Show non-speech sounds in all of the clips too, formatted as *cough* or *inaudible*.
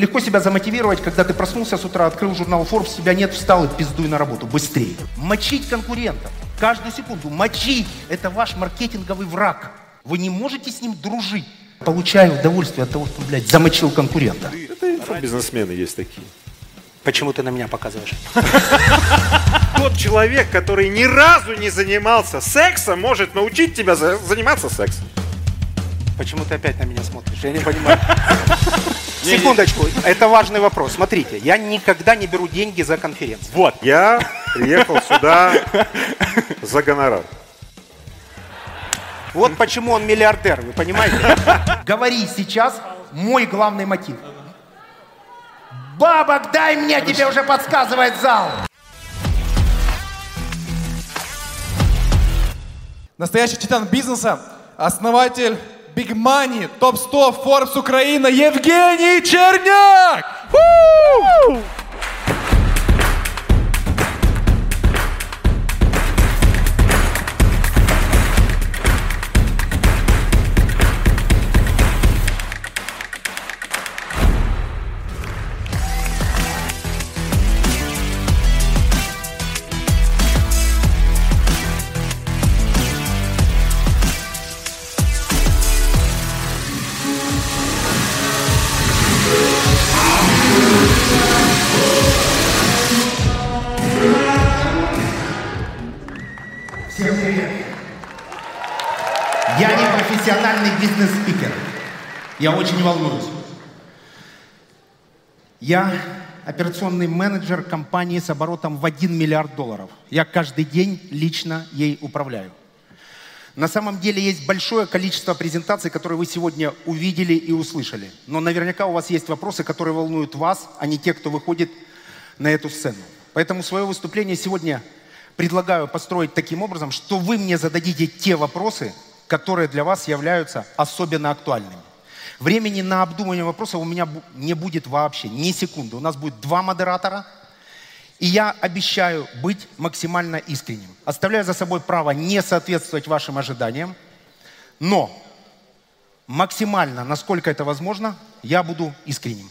Легко себя замотивировать, когда ты проснулся с утра, открыл журнал Forbes, тебя нет, встал и пиздуй на работу. Быстрее. Мочить конкурентов. Каждую секунду. Мочить. Это ваш маркетинговый враг. Вы не можете с ним дружить. Получаю удовольствие от того, что, блядь, замочил конкурента. Это инфобизнесмены есть такие. Почему ты на меня показываешь? *laughs* Тот человек, который ни разу не занимался сексом, может научить тебя за- заниматься сексом. Почему ты опять на меня смотришь? Я не понимаю. *laughs* Секундочку, это важный вопрос. Смотрите, я никогда не беру деньги за конференцию. Вот, я приехал сюда за гонорар. Вот почему он миллиардер, вы понимаете? Говори сейчас мой главный мотив. Бабок дай мне, тебе уже подсказывает зал. Настоящий титан бизнеса, основатель Big Money, топ-100 Forbes Украина Евгений Черняк! Я очень волнуюсь. Я операционный менеджер компании с оборотом в 1 миллиард долларов. Я каждый день лично ей управляю. На самом деле есть большое количество презентаций, которые вы сегодня увидели и услышали. Но наверняка у вас есть вопросы, которые волнуют вас, а не те, кто выходит на эту сцену. Поэтому свое выступление сегодня предлагаю построить таким образом, что вы мне зададите те вопросы, которые для вас являются особенно актуальными. Времени на обдумывание вопросов у меня не будет вообще, ни секунды. У нас будет два модератора, и я обещаю быть максимально искренним. Оставляю за собой право не соответствовать вашим ожиданиям, но максимально, насколько это возможно, я буду искренним.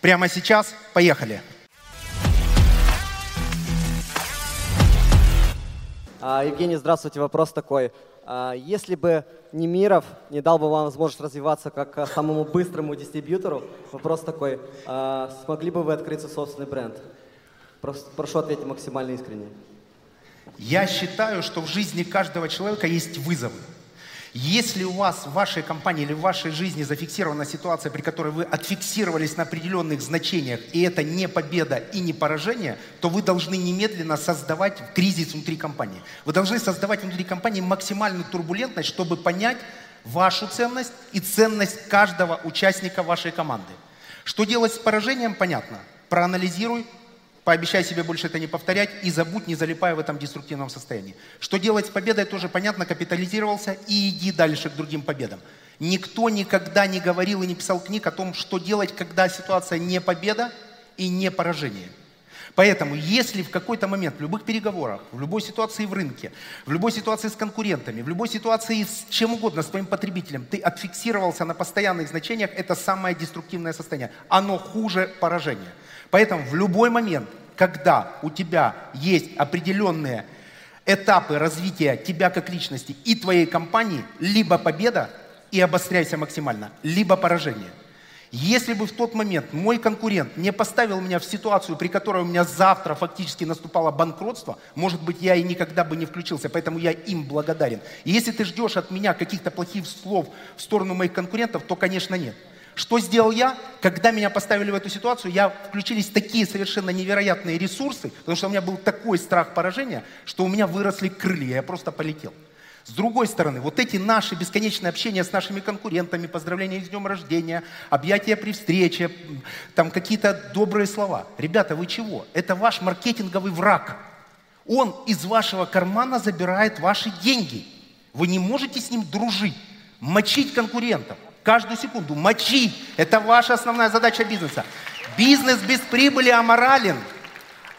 Прямо сейчас поехали. А, Евгений, здравствуйте. Вопрос такой. А, Если бы Немиров не дал бы вам возможность развиваться как а, самому быстрому дистрибьютору, вопрос такой. а, Смогли бы вы открыть свой собственный бренд? Прошу ответить максимально искренне. Я считаю, что в жизни каждого человека есть вызовы. Если у вас в вашей компании или в вашей жизни зафиксирована ситуация, при которой вы отфиксировались на определенных значениях, и это не победа и не поражение, то вы должны немедленно создавать кризис внутри компании. Вы должны создавать внутри компании максимальную турбулентность, чтобы понять вашу ценность и ценность каждого участника вашей команды. Что делать с поражением, понятно. Проанализируй, Пообещай себе больше это не повторять и забудь, не залипая в этом деструктивном состоянии. Что делать с победой, тоже понятно, капитализировался и иди дальше к другим победам. Никто никогда не говорил и не писал книг о том, что делать, когда ситуация не победа и не поражение. Поэтому, если в какой-то момент в любых переговорах, в любой ситуации в рынке, в любой ситуации с конкурентами, в любой ситуации с чем угодно, с твоим потребителем, ты отфиксировался на постоянных значениях, это самое деструктивное состояние. Оно хуже поражения. Поэтому в любой момент, когда у тебя есть определенные этапы развития тебя как личности и твоей компании, либо победа и обостряйся максимально, либо поражение. Если бы в тот момент мой конкурент не поставил меня в ситуацию, при которой у меня завтра фактически наступало банкротство, может быть, я и никогда бы не включился, поэтому я им благодарен. И если ты ждешь от меня каких-то плохих слов в сторону моих конкурентов, то, конечно, нет. Что сделал я? Когда меня поставили в эту ситуацию, я включились такие совершенно невероятные ресурсы, потому что у меня был такой страх поражения, что у меня выросли крылья, я просто полетел. С другой стороны, вот эти наши бесконечные общения с нашими конкурентами, поздравления с днем рождения, объятия при встрече, там какие-то добрые слова. Ребята, вы чего? Это ваш маркетинговый враг. Он из вашего кармана забирает ваши деньги. Вы не можете с ним дружить, мочить конкурентов. Каждую секунду мочить. Это ваша основная задача бизнеса. Бизнес без прибыли аморален.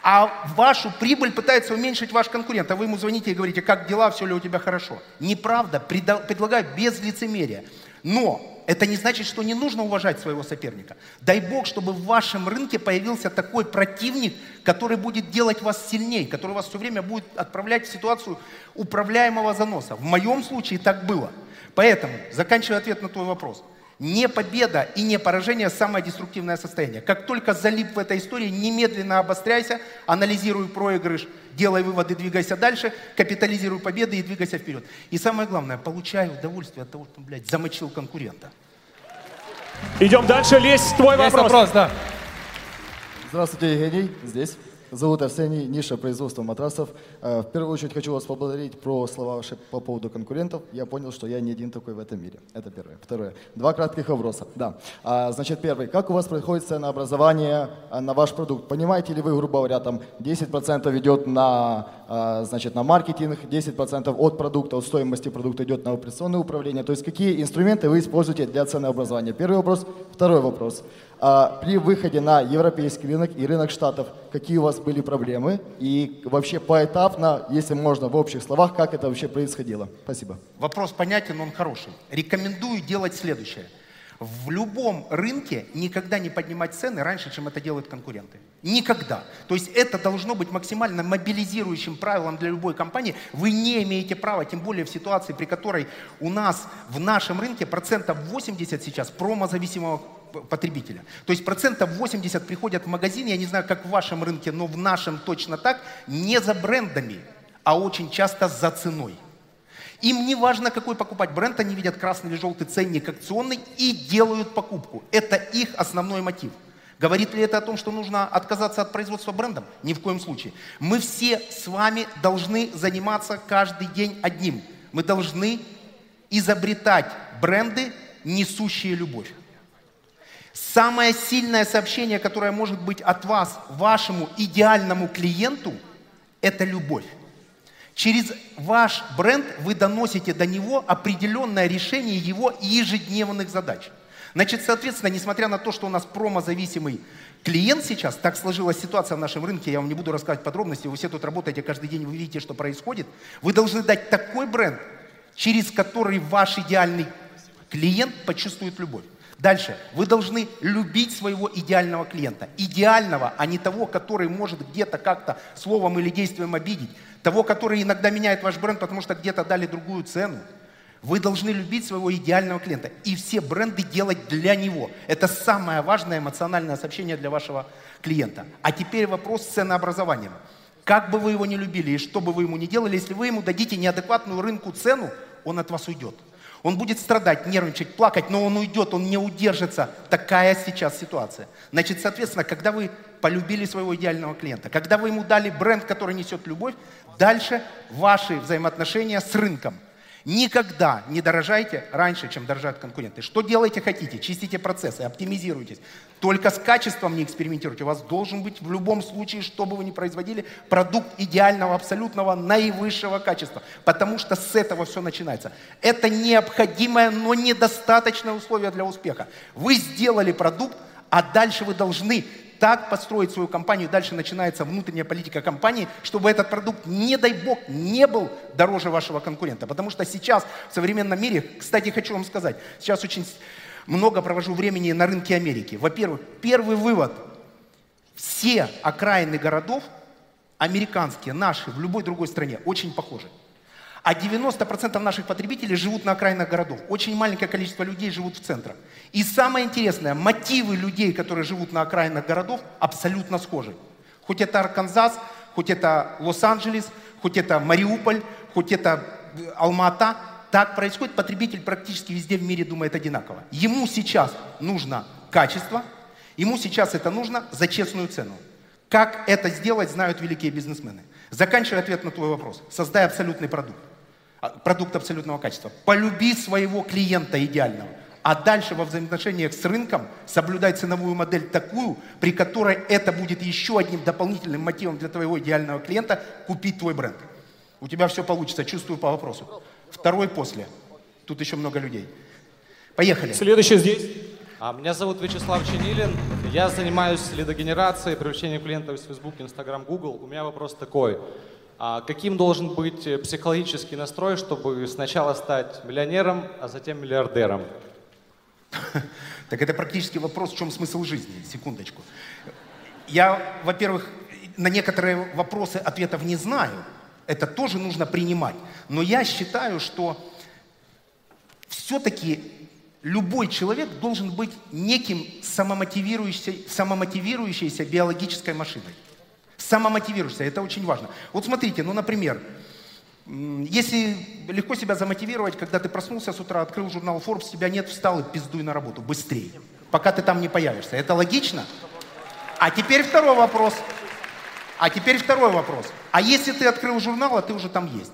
А вашу прибыль пытается уменьшить ваш конкурент. А вы ему звоните и говорите, как дела, все ли у тебя хорошо. Неправда, предлагаю без лицемерия. Но это не значит, что не нужно уважать своего соперника. Дай Бог, чтобы в вашем рынке появился такой противник, который будет делать вас сильнее, который вас все время будет отправлять в ситуацию управляемого заноса. В моем случае так было. Поэтому, заканчивая ответ на твой вопрос, не победа и не поражение – самое деструктивное состояние. Как только залип в этой истории, немедленно обостряйся, анализируй проигрыш, делай выводы, двигайся дальше, капитализируй победы и двигайся вперед. И самое главное, получай удовольствие от того, что, блядь, замочил конкурента. Идем дальше. Лезь, твой Есть вопрос. вопрос, да. Здравствуйте, Евгений, здесь. Зовут Арсений, ниша производства матрасов. Э, В первую очередь хочу вас поблагодарить про слова ваши по поводу конкурентов. Я понял, что я не один такой в этом мире. Это первое. Второе. Два кратких вопроса. Да. А, Значит, первый. Как у вас происходит ценообразование а, на ваш продукт? Понимаете ли вы, грубо говоря, там 10% идет на, а, значит, на маркетинг, 10% от продукта, от стоимости продукта идет на операционное управление? То есть какие инструменты вы используете для ценообразования? Первый вопрос. Второй вопрос. А при выходе на европейский рынок и рынок штатов, какие у вас были проблемы? И вообще поэтапно, если можно в общих словах, как это вообще происходило? Спасибо. Вопрос понятен, он хороший. Рекомендую делать следующее. В любом рынке никогда не поднимать цены раньше, чем это делают конкуренты. Никогда. То есть это должно быть максимально мобилизирующим правилом для любой компании. Вы не имеете права, тем более в ситуации, при которой у нас в нашем рынке процентов 80 сейчас промозависимого потребителя. То есть процентов 80 приходят в магазин, я не знаю, как в вашем рынке, но в нашем точно так, не за брендами, а очень часто за ценой. Им не важно, какой покупать бренд, они видят красный или желтый ценник акционный и делают покупку. Это их основной мотив. Говорит ли это о том, что нужно отказаться от производства брендом? Ни в коем случае. Мы все с вами должны заниматься каждый день одним. Мы должны изобретать бренды, несущие любовь. Самое сильное сообщение, которое может быть от вас вашему идеальному клиенту, это любовь. Через ваш бренд вы доносите до него определенное решение его ежедневных задач. Значит, соответственно, несмотря на то, что у нас промозависимый клиент сейчас, так сложилась ситуация в нашем рынке, я вам не буду рассказывать подробности, вы все тут работаете каждый день, вы видите, что происходит. Вы должны дать такой бренд, через который ваш идеальный клиент почувствует любовь. Дальше. Вы должны любить своего идеального клиента. Идеального, а не того, который может где-то как-то словом или действием обидеть. Того, который иногда меняет ваш бренд, потому что где-то дали другую цену. Вы должны любить своего идеального клиента и все бренды делать для него. Это самое важное эмоциональное сообщение для вашего клиента. А теперь вопрос с ценообразованием. Как бы вы его не любили и что бы вы ему не делали, если вы ему дадите неадекватную рынку цену, он от вас уйдет. Он будет страдать, нервничать, плакать, но он уйдет, он не удержится. Такая сейчас ситуация. Значит, соответственно, когда вы полюбили своего идеального клиента, когда вы ему дали бренд, который несет любовь, дальше ваши взаимоотношения с рынком. Никогда не дорожайте раньше, чем дорожат конкуренты. Что делаете хотите? Чистите процессы, оптимизируйтесь. Только с качеством не экспериментируйте. У вас должен быть в любом случае, что бы вы ни производили, продукт идеального, абсолютного, наивысшего качества. Потому что с этого все начинается. Это необходимое, но недостаточное условие для успеха. Вы сделали продукт, а дальше вы должны так построить свою компанию, дальше начинается внутренняя политика компании, чтобы этот продукт, не дай бог, не был дороже вашего конкурента. Потому что сейчас в современном мире, кстати, хочу вам сказать, сейчас очень много провожу времени на рынке Америки. Во-первых, первый вывод. Все окраины городов, американские, наши, в любой другой стране, очень похожи. А 90% наших потребителей живут на окраинах городов. Очень маленькое количество людей живут в центрах. И самое интересное, мотивы людей, которые живут на окраинах городов, абсолютно схожи. Хоть это Арканзас, хоть это Лос-Анджелес, хоть это Мариуполь, хоть это Алмата, так происходит. Потребитель практически везде в мире думает одинаково. Ему сейчас нужно качество, ему сейчас это нужно за честную цену. Как это сделать, знают великие бизнесмены. Заканчивая ответ на твой вопрос. Создай абсолютный продукт. А, Продукт абсолютного качества. Полюби своего клиента идеального. А дальше во взаимоотношениях с рынком соблюдай ценовую модель такую, при которой это будет еще одним дополнительным мотивом для твоего идеального клиента купить твой бренд. У тебя все получится, чувствую по вопросу. Второй после. Тут еще много людей. Поехали. Следующий здесь. А, Меня зовут Вячеслав Чинилин. Я занимаюсь лидогенерацией, привлечением клиентов из Facebook, Instagram, Google. У меня вопрос такой. А каким должен быть э, психологический настрой, чтобы сначала стать миллионером, а затем миллиардером? *laughs* Так это практически вопрос, в чем смысл жизни. Секундочку. Я, во-первых, на некоторые вопросы ответов не знаю. Это тоже нужно принимать. Но я считаю, что все-таки любой человек должен быть неким самомотивирующейся, самомотивирующейся биологической машиной. Самомотивируешься, это очень важно. Вот смотрите, ну, например, если легко себя замотивировать, когда ты проснулся с утра, открыл журнал Forbes, тебя нет, встал и пиздуй на работу, быстрее, пока ты там не появишься. Это логично? А теперь второй вопрос. А теперь второй вопрос. А если ты открыл журнал, а ты уже там есть?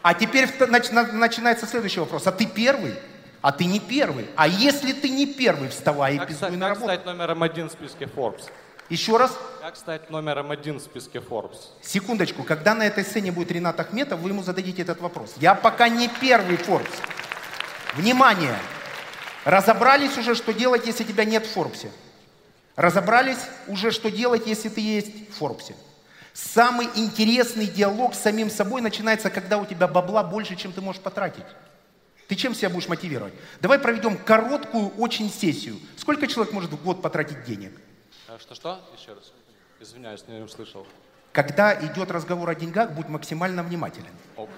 А теперь начинается следующий вопрос. А ты первый? А ты не первый. А если ты не первый, вставай и Как, пиздуй стать, на как работу. стать номером один в списке Forbes? Еще раз. Как стать номером один в списке Forbes? Секундочку. Когда на этой сцене будет Ренат Ахметов, вы ему зададите этот вопрос. Я пока не первый Forbes. Внимание! Разобрались уже, что делать, если тебя нет в Форбсе? Разобрались уже, что делать, если ты есть в Форбсе? Самый интересный диалог с самим собой начинается, когда у тебя бабла больше, чем ты можешь потратить. Ты чем себя будешь мотивировать? Давай проведем короткую очень сессию. Сколько человек может в год потратить денег? Э, Что-что? Еще раз. Извиняюсь, не услышал. Когда идет разговор о деньгах, будь максимально внимателен. Ок.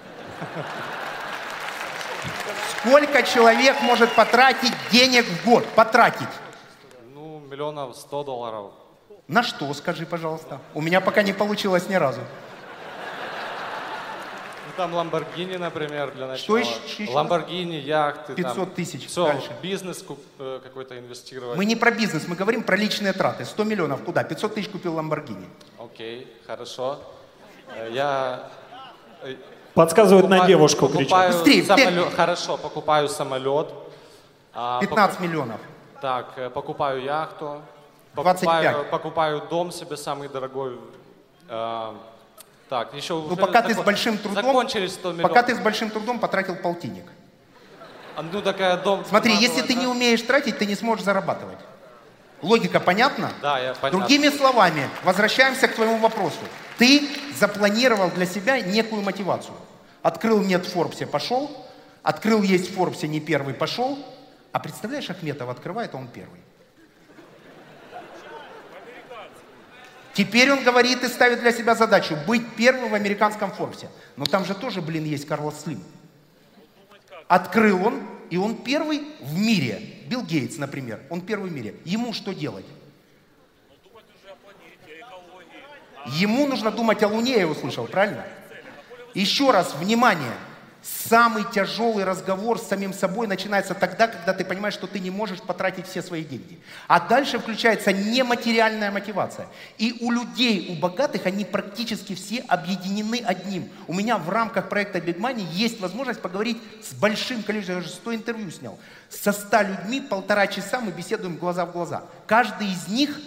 Сколько человек может потратить денег в год? Потратить. Ну, миллионов сто долларов. На что, скажи, пожалуйста? У меня пока не получилось ни разу. Там Ламборгини, например, для начала. Что еще-? Ламборгини, яхты. 500 тысяч. Все, Дальше. бизнес э, какой-то инвестировать. Мы не про бизнес, мы говорим про личные траты. 100 миллионов куда? 500 тысяч купил Ламборгини. Окей, хорошо. Э, Я... э, Подсказывает на покупаю- девушку, кричат. Быстрее, самолет. бег. Хорошо, покупаю самолет. А, 15 миллионов. Так, покупаю яхту. 25. Покупаю, покупаю дом себе самый дорогой. Так, еще Ну, пока ты с большим трудом, Закончились 100 миллионов. пока ты с большим трудом потратил полтинник. А, Ну, такая дом... Смотри, если было, ты да? не умеешь тратить, ты не сможешь зарабатывать. Логика понятна? Да, я понятно. Другими словами, возвращаемся к твоему вопросу. Ты запланировал для себя некую мотивацию. Открыл нет в Форбсе, пошел. Открыл есть в Форбсе, не первый, пошел. А представляешь, Ахметов открывает, а он первый. Теперь он говорит и ставит для себя задачу быть первым в американском Форбсе. Но там же тоже, блин, есть Карлос Слим. Открыл он, и он первый в мире. Билл Гейтс, например, он первый в мире. Ему что делать? Ему нужно думать о Луне, я услышал, правильно? Еще раз, внимание. Самый тяжелый разговор с самим собой начинается тогда, когда ты понимаешь, что ты не можешь потратить все свои деньги. А дальше включается нематериальная мотивация. И у людей, у богатых, они практически все объединены одним. У меня в рамках проекта Big Money есть возможность поговорить с большим количеством, я уже 100 интервью снял, со 100 людьми полтора часа мы беседуем глаза в глаза. Каждый из них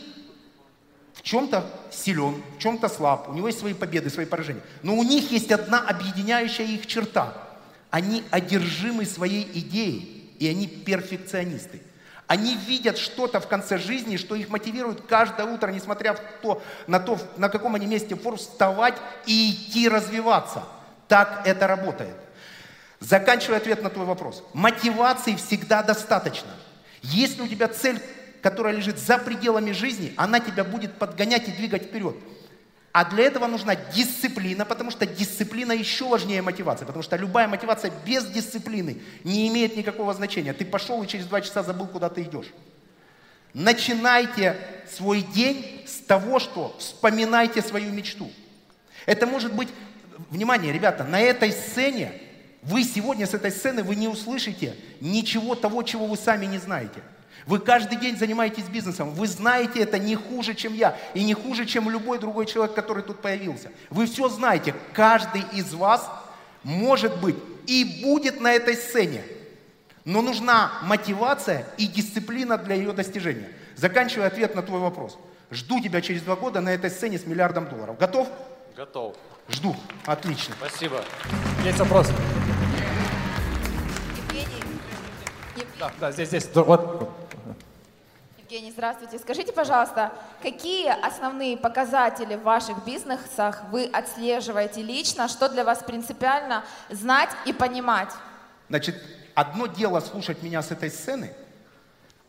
чем-то силен, в чем-то слаб, у него есть свои победы, свои поражения. Но у них есть одна объединяющая их черта. Они одержимы своей идеей, и они перфекционисты. Они видят что-то в конце жизни, что их мотивирует каждое утро, несмотря в то, на то, на каком они месте фор, вставать и идти развиваться. Так это работает. Заканчивая ответ на твой вопрос. Мотивации всегда достаточно. Если у тебя цель, которая лежит за пределами жизни, она тебя будет подгонять и двигать вперед. А для этого нужна дисциплина, потому что дисциплина еще важнее мотивации. Потому что любая мотивация без дисциплины не имеет никакого значения. Ты пошел и через два часа забыл, куда ты идешь. Начинайте свой день с того, что вспоминайте свою мечту. Это может быть, внимание, ребята, на этой сцене, вы сегодня с этой сцены, вы не услышите ничего того, чего вы сами не знаете. Вы каждый день занимаетесь бизнесом, вы знаете это не хуже, чем я, и не хуже, чем любой другой человек, который тут появился. Вы все знаете, каждый из вас может быть и будет на этой сцене. Но нужна мотивация и дисциплина для ее достижения. Заканчивая ответ на твой вопрос. Жду тебя через два года на этой сцене с миллиардом долларов. Готов? Готов. Жду. Отлично. Спасибо. Есть вопрос? Да, да, здесь, здесь. Вот. Евгений, здравствуйте. Скажите, пожалуйста, какие основные показатели в ваших бизнесах вы отслеживаете лично? Что для вас принципиально знать и понимать? Значит, Одно дело слушать меня с этой сцены,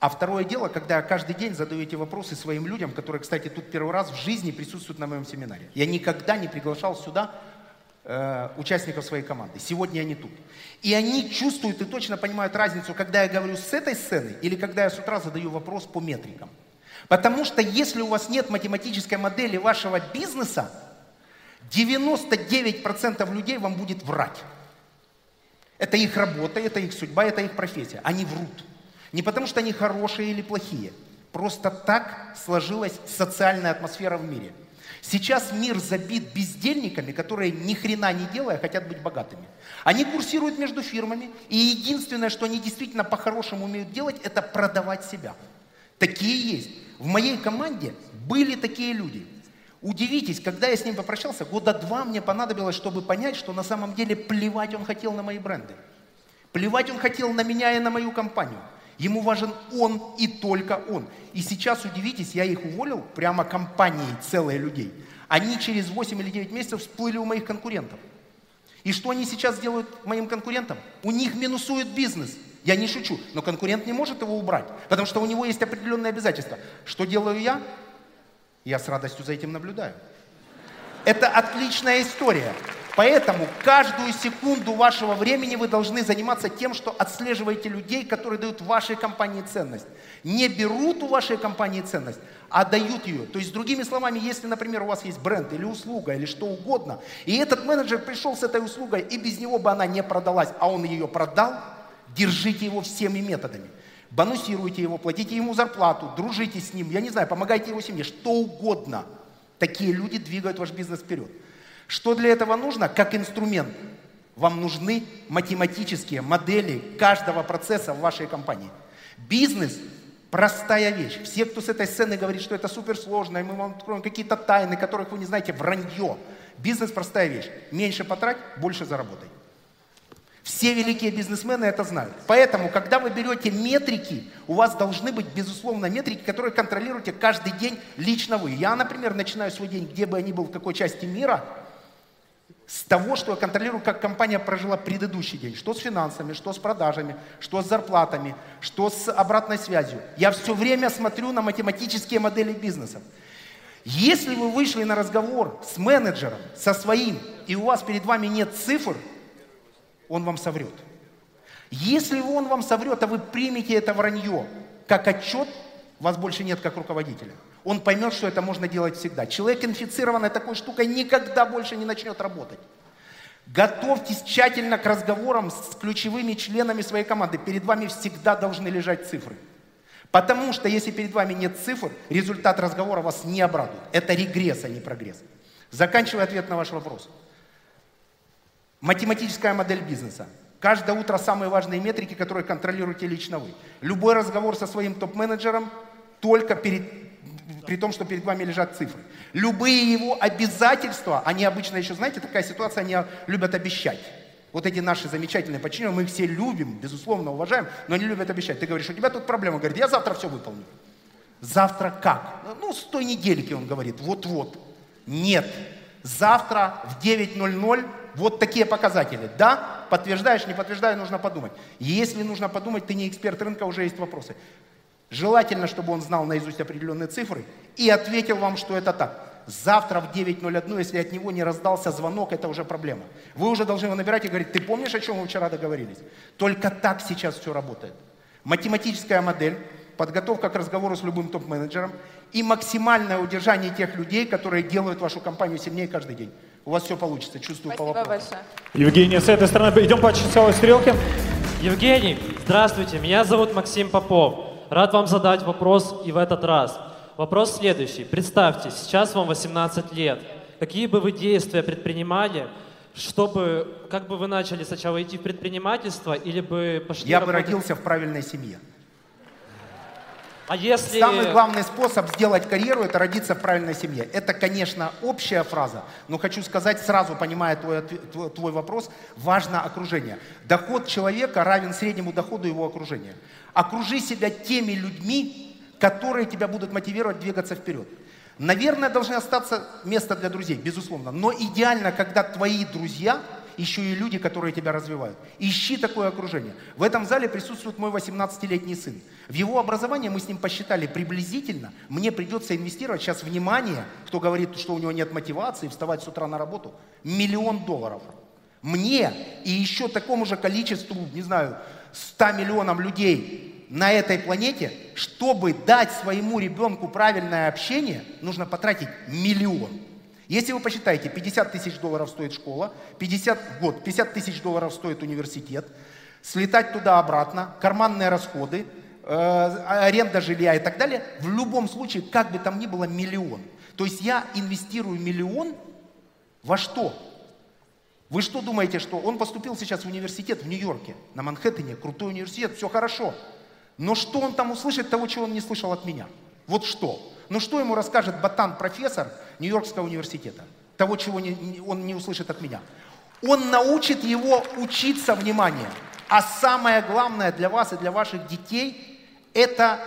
а второе дело, когда я каждый день задаю эти вопросы своим людям, которые, кстати, тут первый раз в жизни присутствуют на моем семинаре. Я никогда не приглашал сюда э, участников своей команды. Сегодня они тут. И они чувствуют и точно понимают разницу, когда я говорю с этой сцены или когда я с утра задаю вопрос по метрикам. Потому что если у вас нет математической модели вашего бизнеса, 99% людей вам будет врать. Это их работа, это их судьба, это их профессия. Они врут. Не потому, что они хорошие или плохие. Просто так сложилась социальная атмосфера в мире. Сейчас мир забит бездельниками, которые ни хрена не делая хотят быть богатыми. Они курсируют между фирмами, и единственное, что они действительно по-хорошему умеют делать, это продавать себя. Такие есть. В моей команде были такие люди. Удивитесь, когда я с ним попрощался, года два мне понадобилось, чтобы понять, что на самом деле плевать он хотел на мои бренды. Плевать он хотел на меня и на мою компанию. Ему важен он и только он. И сейчас, удивитесь, я их уволил, прямо компанией целые людей. Они через 8 или 9 месяцев всплыли у моих конкурентов. И что они сейчас делают моим конкурентам? У них минусует бизнес. Я не шучу, но конкурент не может его убрать, потому что у него есть определенные обязательства. Что делаю я? Я с радостью за этим наблюдаю. Это отличная история. Поэтому каждую секунду вашего времени вы должны заниматься тем, что отслеживаете людей, которые дают вашей компании ценность. Не берут у вашей компании ценность, а дают ее. То есть, другими словами, если, например, у вас есть бренд или услуга, или что угодно, и этот менеджер пришел с этой услугой, и без него бы она не продалась, а он ее продал, держите его всеми методами бонусируйте его, платите ему зарплату, дружите с ним, я не знаю, помогайте его семье, что угодно. Такие люди двигают ваш бизнес вперед. Что для этого нужно? Как инструмент. Вам нужны математические модели каждого процесса в вашей компании. Бизнес – простая вещь. Все, кто с этой сцены говорит, что это суперсложно, и мы вам откроем какие-то тайны, которых вы не знаете, вранье. Бизнес – простая вещь. Меньше потрать, больше заработай. Все великие бизнесмены это знают. Поэтому, когда вы берете метрики, у вас должны быть, безусловно, метрики, которые контролируете каждый день лично вы. Я, например, начинаю свой день, где бы я ни был, в какой части мира, с того, что я контролирую, как компания прожила предыдущий день. Что с финансами, что с продажами, что с зарплатами, что с обратной связью. Я все время смотрю на математические модели бизнеса. Если вы вышли на разговор с менеджером, со своим, и у вас перед вами нет цифр – он вам соврет. Если он вам соврет, а вы примете это вранье как отчет, вас больше нет как руководителя. Он поймет, что это можно делать всегда. Человек, инфицированный такой штукой, никогда больше не начнет работать. Готовьтесь тщательно к разговорам с ключевыми членами своей команды. Перед вами всегда должны лежать цифры. Потому что если перед вами нет цифр, результат разговора вас не обрадует. Это регресс, а не прогресс. Заканчивая ответ на ваш вопрос. Математическая модель бизнеса. Каждое утро самые важные метрики, которые контролируете лично вы. Любой разговор со своим топ-менеджером только перед, при том, что перед вами лежат цифры. Любые его обязательства, они обычно еще, знаете, такая ситуация, они любят обещать. Вот эти наши замечательные подчиненные, мы их все любим, безусловно, уважаем, но они любят обещать. Ты говоришь, у тебя тут проблема. Говорит, я завтра все выполню. Завтра как? Ну, с той недельки, он говорит, вот-вот. Нет. Завтра в 9.00 вот такие показатели. Да, подтверждаешь, не подтверждаю, нужно подумать. Если нужно подумать, ты не эксперт рынка, уже есть вопросы. Желательно, чтобы он знал наизусть определенные цифры и ответил вам, что это так. Завтра в 9.01, если от него не раздался звонок, это уже проблема. Вы уже должны его набирать и говорить, ты помнишь, о чем мы вчера договорились? Только так сейчас все работает. Математическая модель, подготовка к разговору с любым топ-менеджером и максимальное удержание тех людей, которые делают вашу компанию сильнее каждый день. У вас все получится, чувствую Спасибо по вопросу. большое. Евгений, с этой стороны идем по часовой стрелке. Евгений, здравствуйте, меня зовут Максим Попов. Рад вам задать вопрос и в этот раз. Вопрос следующий. Представьте, сейчас вам 18 лет. Какие бы вы действия предпринимали, чтобы, как бы вы начали сначала идти в предпринимательство или бы пошли Я бы работать- родился в правильной семье. А если... Самый главный способ сделать карьеру – это родиться в правильной семье. Это, конечно, общая фраза, но хочу сказать сразу, понимая твой, твой вопрос, важно окружение. Доход человека равен среднему доходу его окружения. Окружи себя теми людьми, которые тебя будут мотивировать двигаться вперед. Наверное, должны остаться место для друзей, безусловно. Но идеально, когда твои друзья еще и люди, которые тебя развивают. Ищи такое окружение. В этом зале присутствует мой 18-летний сын. В его образование мы с ним посчитали приблизительно. Мне придется инвестировать сейчас внимание, кто говорит, что у него нет мотивации, вставать с утра на работу, миллион долларов. Мне и еще такому же количеству, не знаю, 100 миллионам людей на этой планете, чтобы дать своему ребенку правильное общение, нужно потратить миллион. Если вы посчитаете, 50 тысяч долларов стоит школа, 50, год, 50 тысяч долларов стоит университет, слетать туда-обратно, карманные расходы, э, аренда жилья и так далее, в любом случае, как бы там ни было, миллион. То есть я инвестирую миллион во что? Вы что думаете, что он поступил сейчас в университет в Нью-Йорке, на Манхэттене, крутой университет, все хорошо. Но что он там услышит того, чего он не слышал от меня? Вот что? Ну что ему расскажет ботан-профессор Нью-Йоркского университета? Того, чего не, он не услышит от меня. Он научит его учиться внимание. А самое главное для вас и для ваших детей – это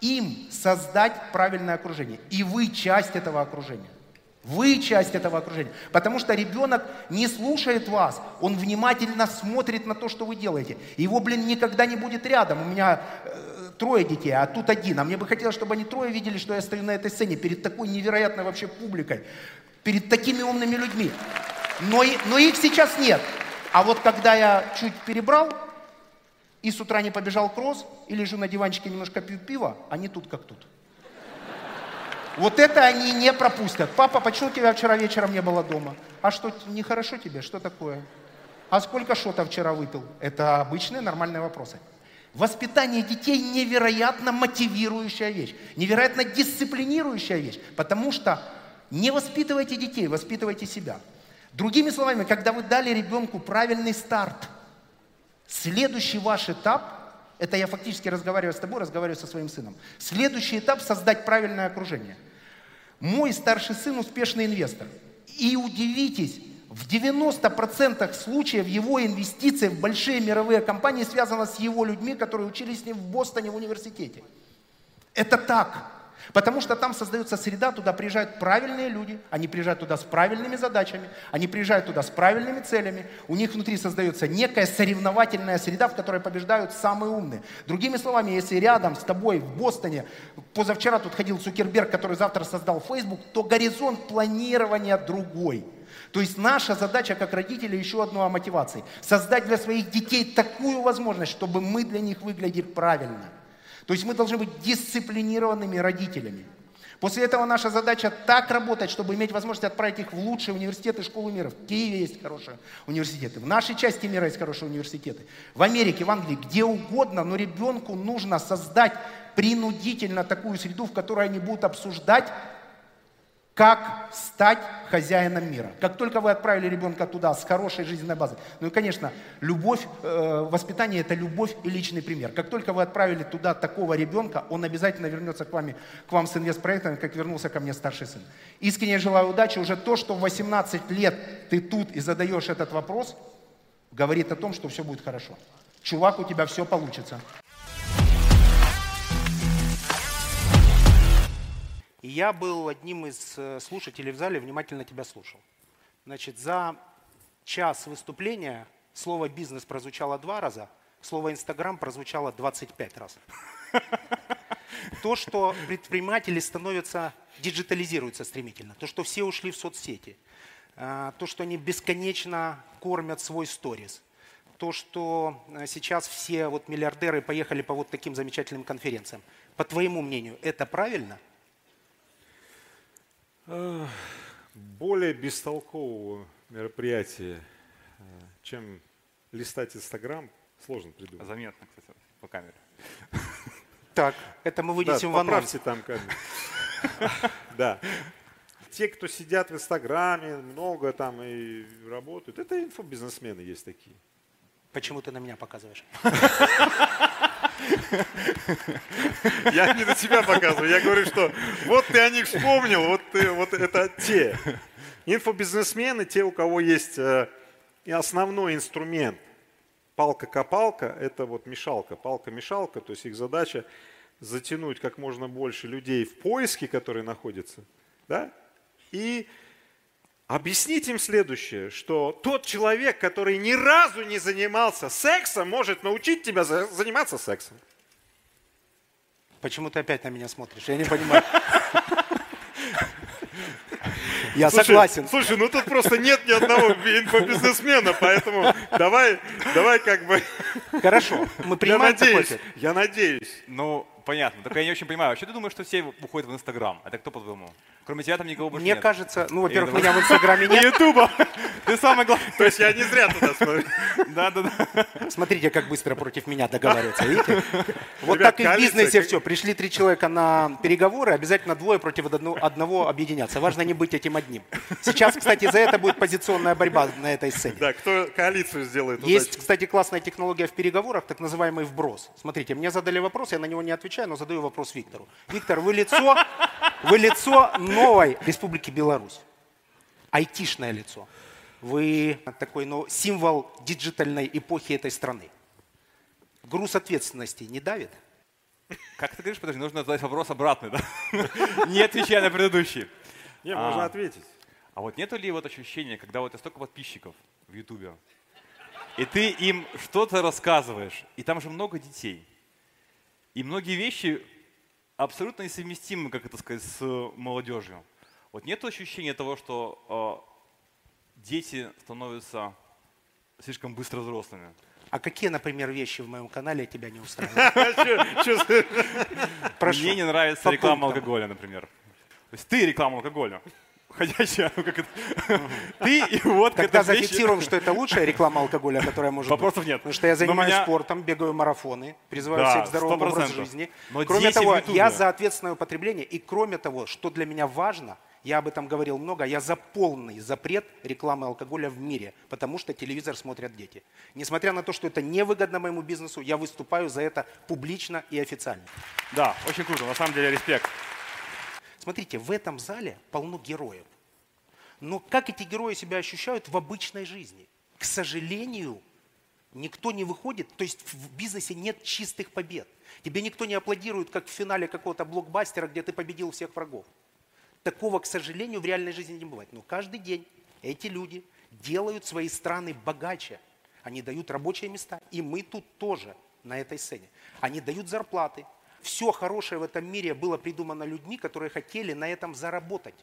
им создать правильное окружение. И вы часть этого окружения. Вы часть этого окружения. Потому что ребенок не слушает вас, он внимательно смотрит на то, что вы делаете. Его, блин, никогда не будет рядом. У меня э, трое детей, а тут один. А мне бы хотелось, чтобы они трое видели, что я стою на этой сцене перед такой невероятной вообще публикой, перед такими умными людьми. Но, но их сейчас нет. А вот когда я чуть перебрал и с утра не побежал кросс, и лежу на диванчике немножко пью пиво, они тут как тут. Вот это они не пропустят. Папа, почему тебя вчера вечером не было дома? А что, нехорошо тебе? Что такое? А сколько шота вчера выпил? Это обычные нормальные вопросы. Воспитание детей невероятно мотивирующая вещь, невероятно дисциплинирующая вещь, потому что не воспитывайте детей, воспитывайте себя. Другими словами, когда вы дали ребенку правильный старт, следующий ваш этап это я фактически разговариваю с тобой, разговариваю со своим сыном. Следующий этап – создать правильное окружение. Мой старший сын успешный инвестор. И удивитесь, в 90% случаев его инвестиции в большие мировые компании связаны с его людьми, которые учились с ним в Бостоне в университете. Это так. Потому что там создается среда, туда приезжают правильные люди, они приезжают туда с правильными задачами, они приезжают туда с правильными целями, у них внутри создается некая соревновательная среда, в которой побеждают самые умные. Другими словами, если рядом с тобой в Бостоне, позавчера тут ходил Цукерберг, который завтра создал Facebook, то горизонт планирования другой. То есть наша задача как родителей еще одно о мотивации. Создать для своих детей такую возможность, чтобы мы для них выглядели правильно – то есть мы должны быть дисциплинированными родителями. После этого наша задача так работать, чтобы иметь возможность отправить их в лучшие университеты, школы мира. В Киеве есть хорошие университеты, в нашей части мира есть хорошие университеты, в Америке, в Англии, где угодно, но ребенку нужно создать принудительно такую среду, в которой они будут обсуждать как стать хозяином мира. Как только вы отправили ребенка туда с хорошей жизненной базой. Ну и, конечно, любовь, э, воспитание – это любовь и личный пример. Как только вы отправили туда такого ребенка, он обязательно вернется к, вами, к вам с инвестпроектами, как вернулся ко мне старший сын. Искренне желаю удачи. Уже то, что в 18 лет ты тут и задаешь этот вопрос, говорит о том, что все будет хорошо. Чувак, у тебя все получится. И я был одним из э, слушателей в зале, внимательно тебя слушал. Значит, за час выступления слово «бизнес» прозвучало два раза, слово «инстаграм» прозвучало 25 раз. То, что предприниматели становятся, диджитализируются стремительно, то, что все ушли в соцсети, э, то, что они бесконечно кормят свой сторис, то, что э, сейчас все вот миллиардеры поехали по вот таким замечательным конференциям. По твоему мнению, это правильно – более бестолкового мероприятия, э, чем листать Инстаграм, сложно придумать. Заметно, кстати, по камере. *laughs* Так, это мы вынесем да, в анонс. там камеру. *laughs* Да. Те, кто сидят в Инстаграме, много там и работают, это инфобизнесмены есть такие. Почему ты на меня показываешь? *laughs* *laughs* Я не на тебя показываю, я говорю, что вот ты о них вспомнил, вот, ты, вот это те. Инфобизнесмены, те, у кого есть э, основной инструмент, палка-копалка, это вот мешалка, палка-мешалка, то есть их задача затянуть как можно больше людей в поиске, которые находятся, да, и Объясните им следующее, что тот человек, который ни разу не занимался сексом, может научить тебя за- заниматься сексом. Почему ты опять на меня смотришь? Я не понимаю. *laughs* Я Слушай, согласен. Слушай, ну тут просто нет ни одного инфобизнесмена, поэтому давай, давай как бы... Хорошо, мы Я принимаем такой надеюсь, я надеюсь. Ну, понятно. Только я не очень понимаю. Что ты думаешь, что все уходят в Инстаграм? Это кто по-твоему? Кроме тебя там никого больше Мне нет. кажется, ну, во-первых, меня в Инстаграме *laughs* нет. Ютуба. Ты самый главный. То есть я не зря туда смотрю. Да, да, да. Смотрите, как быстро против меня договариваются, видите? Вот так и в бизнесе все. Пришли три человека на переговоры, обязательно двое против одно- одного объединяться. Важно не быть этим одним. Сейчас, кстати, за это будет позиционная борьба на этой сцене. Да, кто коалицию сделает Есть, кстати, классная технология в переговорах, так называемый вброс. Смотрите, мне задали вопрос, я на него не отвечаю, но задаю вопрос Виктору. Виктор, вы лицо, вы лицо новой Республики Беларусь. Айтишное лицо. Вы такой, ну, символ диджитальной эпохи этой страны. Груз ответственности не давит? Как ты говоришь, подожди, нужно задать вопрос обратный, да? *laughs* Не отвечая на предыдущий. Не, можно А. ответить. А вот нету ли вот ощущения, когда вот у тебя столько подписчиков в Ютубе, и ты им что-то рассказываешь, и там же много детей, и многие вещи абсолютно несовместимы, как это сказать, с молодежью. Вот нет ощущения того, что э, дети становятся слишком быстро взрослыми? А какие, например, вещи в моем канале тебя не устраивают? *laughs* Мне не нравится реклама алкоголя, например. То есть ты реклама алкоголя. Ходячая, ну как это? Ты и вот Тогда вещи- зафиксируем, что это лучшая реклама алкоголя, которая может Вопросов быть. нет. Потому что я занимаюсь меня- спортом, бегаю марафоны, призываю Да, всех к здоровому образу 100%. жизни. Но кроме того, я за ответственное употребление. И кроме того, что для меня важно, я об этом говорил много, я за полный запрет рекламы алкоголя в мире, потому что телевизор смотрят дети. Несмотря на то, что это невыгодно моему бизнесу, я выступаю за это публично и официально. Да, очень круто, на самом деле респект. Смотрите, в этом зале полно героев. Но как эти герои себя ощущают в обычной жизни? К сожалению, никто не выходит, то есть в бизнесе нет чистых побед. Тебе никто не аплодирует, как в финале какого-то блокбастера, где ты победил всех врагов. Такого, к сожалению, в реальной жизни не бывает. Но каждый день эти люди делают свои страны богаче. Они дают рабочие места. И мы тут тоже на этой сцене. Они дают зарплаты. Все хорошее в этом мире было придумано людьми, которые хотели на этом заработать.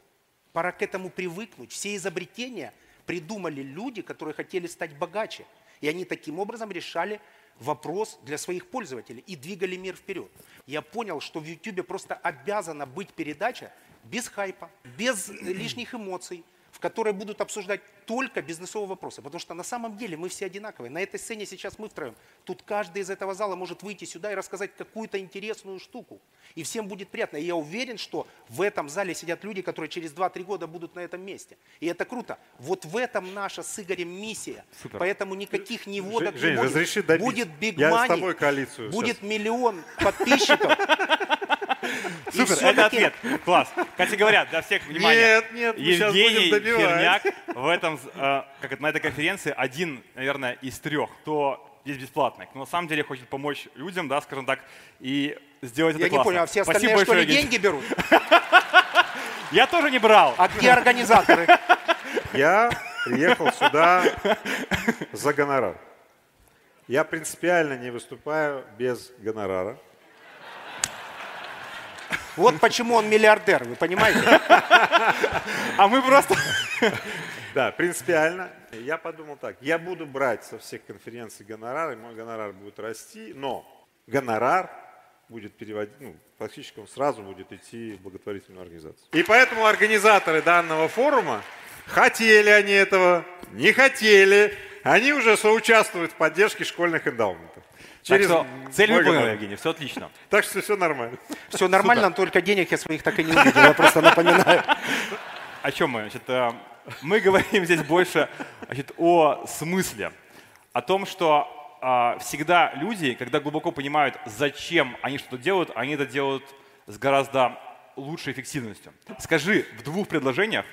Пора к этому привыкнуть. Все изобретения придумали люди, которые хотели стать богаче. И они таким образом решали вопрос для своих пользователей и двигали мир вперед. Я понял, что в YouTube просто обязана быть передача без хайпа, без лишних эмоций, в которой будут обсуждать только бизнесовые вопросы. Потому что на самом деле мы все одинаковые. На этой сцене сейчас мы втроем. Тут каждый из этого зала может выйти сюда и рассказать какую-то интересную штуку. И всем будет приятно. И я уверен, что в этом зале сидят люди, которые через 2-3 года будут на этом месте. И это круто. Вот в этом наша с Игорем миссия. Супер. Поэтому никаких неводок Жень, не будет. разреши добить. Будет Big Я с Money, тобой коалицию будет сейчас. миллион подписчиков. Супер, это ответ. Класс. Кстати говоря, для всех внимание. Нет, нет, мы Евгений будем добивать. Херняк в этом, э, как это, на этой конференции один, наверное, из трех, кто здесь бесплатный, но на самом деле хочет помочь людям, да, скажем так, и сделать Я это не классно. понял, а все Спасибо остальные что ли большое, деньги берут? *laughs* Я тоже не брал. А где организаторы? *laughs* Я приехал сюда за гонорар. Я принципиально не выступаю без гонорара. Вот почему он миллиардер, вы понимаете? А мы просто... Да, принципиально. Я подумал так, я буду брать со всех конференций гонорар, и мой гонорар будет расти, но гонорар будет переводить, ну, подписчикам сразу будет идти в благотворительную организацию. И поэтому организаторы данного форума, хотели они этого, не хотели, они уже соучаствуют в поддержке школьных эндаументов. Так что цель выполнена. Евгений, все отлично. Так что все нормально. Все нормально, только денег я своих так и не увидел, я просто напоминаю. *laughs* О чем мы? Значит, э, мы говорим здесь больше значит, о смысле, о том, что а, всегда люди, когда глубоко понимают, зачем они что-то делают, они это делают с гораздо лучшей эффективностью. Скажи в двух предложениях,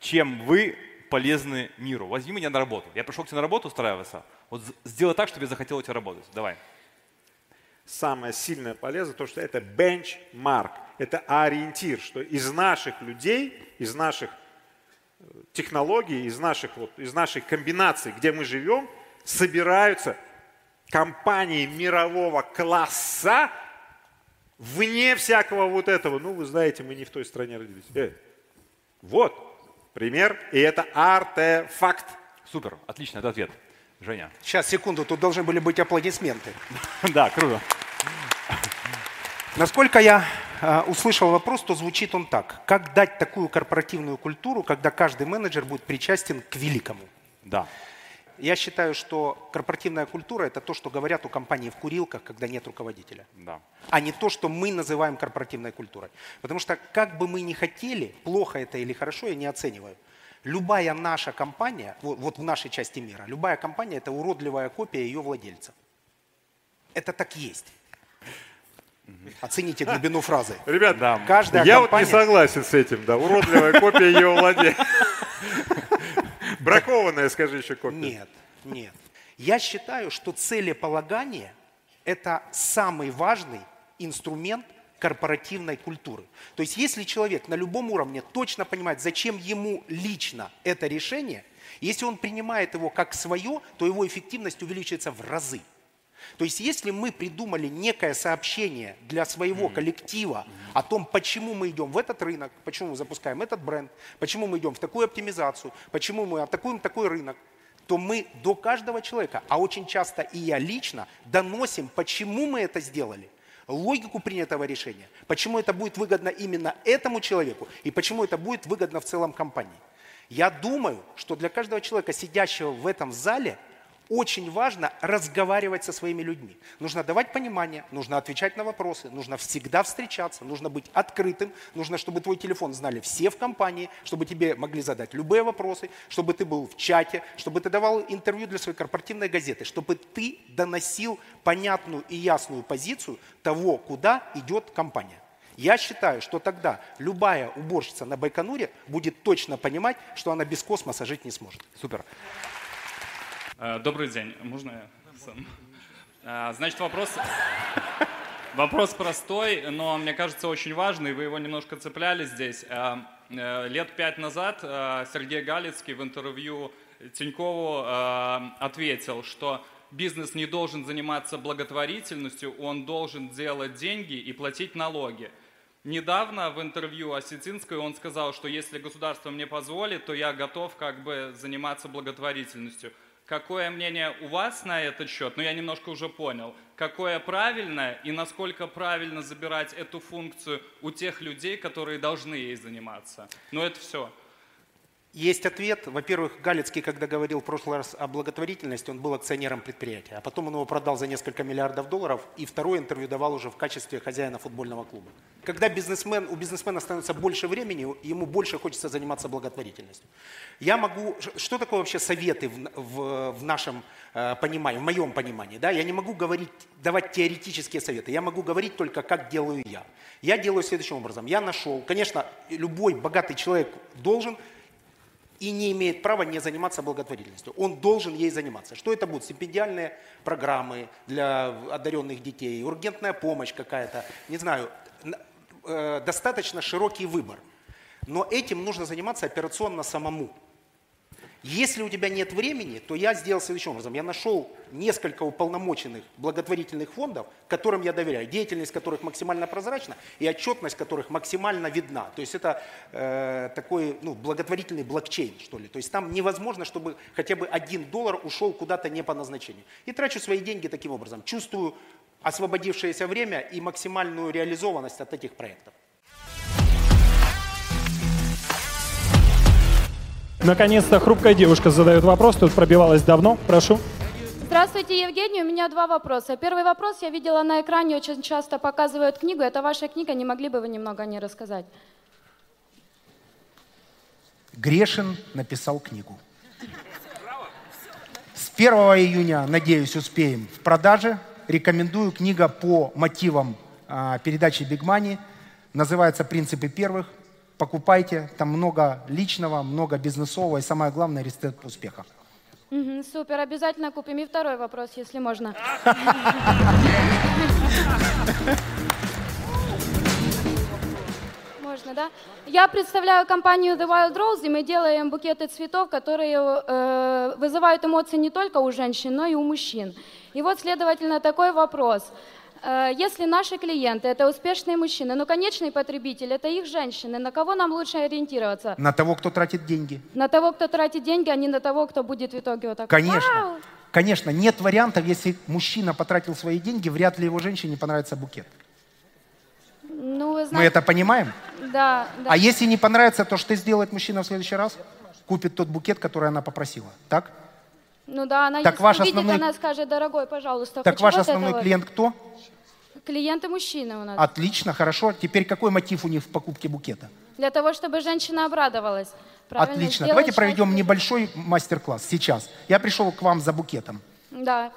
чем вы полезны миру. Возьми меня на работу. Я пришел к тебе на работу устраиваться. Вот сделай так, чтобы я захотел у тебя работать. Давай. Самое сильное полезно, то, что это бенчмарк, это ориентир, что из наших людей, из наших технологий, из, наших, вот, из нашей комбинации, где мы живем, собираются компании мирового класса, вне всякого вот этого. Ну, вы знаете, мы не в той стране родились. Э, вот пример, и это артефакт. Супер, отлично, это ответ. Женя. Сейчас, секунду, тут должны были быть аплодисменты. *laughs* Да, круто. Насколько я э, услышал вопрос, то звучит он так. Как дать такую корпоративную культуру, когда каждый менеджер будет причастен к великому? Да. Я считаю, что корпоративная культура – это то, что говорят у компании в курилках, когда нет руководителя. Да. А не то, что мы называем корпоративной культурой. Потому что как бы мы ни хотели, плохо это или хорошо, я не оцениваю. Любая наша компания, вот, вот в нашей части мира, любая компания – это уродливая копия ее владельца. Это так есть. Оцените глубину фразы. Ребят, каждая я компания... вот не согласен с этим, да, уродливая копия ее владельца. Бракованная, скажи еще копия. Нет, нет. Я считаю, что целеполагание – это самый важный инструмент корпоративной культуры. То есть если человек на любом уровне точно понимает, зачем ему лично это решение, если он принимает его как свое, то его эффективность увеличивается в разы. То есть если мы придумали некое сообщение для своего коллектива о том, почему мы идем в этот рынок, почему мы запускаем этот бренд, почему мы идем в такую оптимизацию, почему мы атакуем такой рынок, то мы до каждого человека, а очень часто и я лично, доносим, почему мы это сделали, логику принятого решения, почему это будет выгодно именно этому человеку и почему это будет выгодно в целом компании. Я думаю, что для каждого человека, сидящего в этом зале, очень важно разговаривать со своими людьми. Нужно давать понимание, нужно отвечать на вопросы, нужно всегда встречаться, нужно быть открытым, нужно, чтобы твой телефон знали все в компании, чтобы тебе могли задать любые вопросы, чтобы ты был в чате, чтобы ты давал интервью для своей корпоративной газеты, чтобы ты доносил понятную и ясную позицию того, куда идет компания. Я считаю, что тогда любая уборщица на Байконуре будет точно понимать, что она без космоса жить не сможет. Супер. Э, добрый день. Можно я сам? Э, Значит, вопрос... *laughs* Вопрос простой, но мне кажется очень важный. Вы его немножко цепляли здесь. Э, Лет пять назад Сергей Галицкий в интервью Тинькову ответил, что бизнес не должен заниматься благотворительностью, он должен делать деньги и платить налоги. Недавно в интервью Осетинской он сказал, что если государство мне позволит, то я готов как бы заниматься благотворительностью. Какое мнение у вас на этот счет? Ну, я немножко уже понял. Какое правильное и насколько правильно забирать эту функцию у тех людей, которые должны ей заниматься? Ну, это все. Есть ответ. Во-первых, Галицкий, когда говорил в прошлый раз о благотворительности, он был акционером предприятия, а потом он его продал за несколько миллиардов долларов и второе интервью давал уже в качестве хозяина футбольного клуба. Когда бизнесмен, у бизнесмена становится больше времени, ему больше хочется заниматься благотворительностью. Я могу... Что такое вообще советы в, в, в нашем э, понимании, в моем понимании? Да? Я не могу говорить, давать теоретические советы, я могу говорить только, как делаю я. Я делаю следующим образом. Я нашел... Конечно, любой богатый человек должен и не имеет права не заниматься благотворительностью. Он должен ей заниматься. Что это будут? Стипендиальные программы для одаренных детей, ургентная помощь какая-то, не знаю, э, достаточно широкий выбор. Но этим нужно заниматься операционно самому. Если у тебя нет времени, то я сделал следующим образом. Я нашел несколько уполномоченных благотворительных фондов, которым я доверяю, деятельность которых максимально прозрачна и отчетность которых максимально видна. То есть это э, такой ну, благотворительный блокчейн, что ли. То есть там невозможно, чтобы хотя бы один доллар ушел куда-то не по назначению. И трачу свои деньги таким образом. Чувствую освободившееся время и максимальную реализованность от этих проектов. Наконец-то хрупкая девушка задает вопрос, тут пробивалась давно. Прошу. Здравствуйте, Евгений. У меня два вопроса. Первый вопрос. Я видела на экране, очень часто показывают книгу. Это ваша книга. Не могли бы вы немного о ней рассказать? Грешин написал книгу. С 1 июня, надеюсь, успеем в продаже. Рекомендую книга по мотивам а, передачи Big Money. Называется «Принципы первых». Покупайте. Там много личного, много бизнесового и самое главное рецепт успеха. Мгм, супер, обязательно купим. И второй вопрос, если. Можно. Можно, да? Я представляю компанию The Wild Rose, и мы делаем букеты цветов, которые э, вызывают эмоции не только у женщин, но и у мужчин. И вот, следовательно, такой вопрос. Э, Если наши клиенты – это успешные мужчины, но конечный потребитель – это их женщины, на кого нам лучше ориентироваться? На того, кто тратит деньги. На того, кто тратит деньги, а не на того, кто будет в итоге вот так. Конечно. «Вау!» Конечно, нет вариантов, если мужчина потратил свои деньги, вряд ли его женщине понравится букет. Ну, вы Мы знаете, это понимаем? Да, да. А если не понравится, то что сделает мужчина в следующий раз? Купит тот букет, который она попросила. Так? Ну да, она Так ваш увидит, основной- она скажет, дорогой, пожалуйста, Так ваш вот основной этого». клиент кто? Клиенты мужчины у нас. Отлично, хорошо. Теперь какой мотив у них в покупке букета? Для того, чтобы женщина обрадовалась. Правильно Отлично. Давайте проведем счастливой. небольшой мастер-класс сейчас. Я пришел к вам за букетом. Да.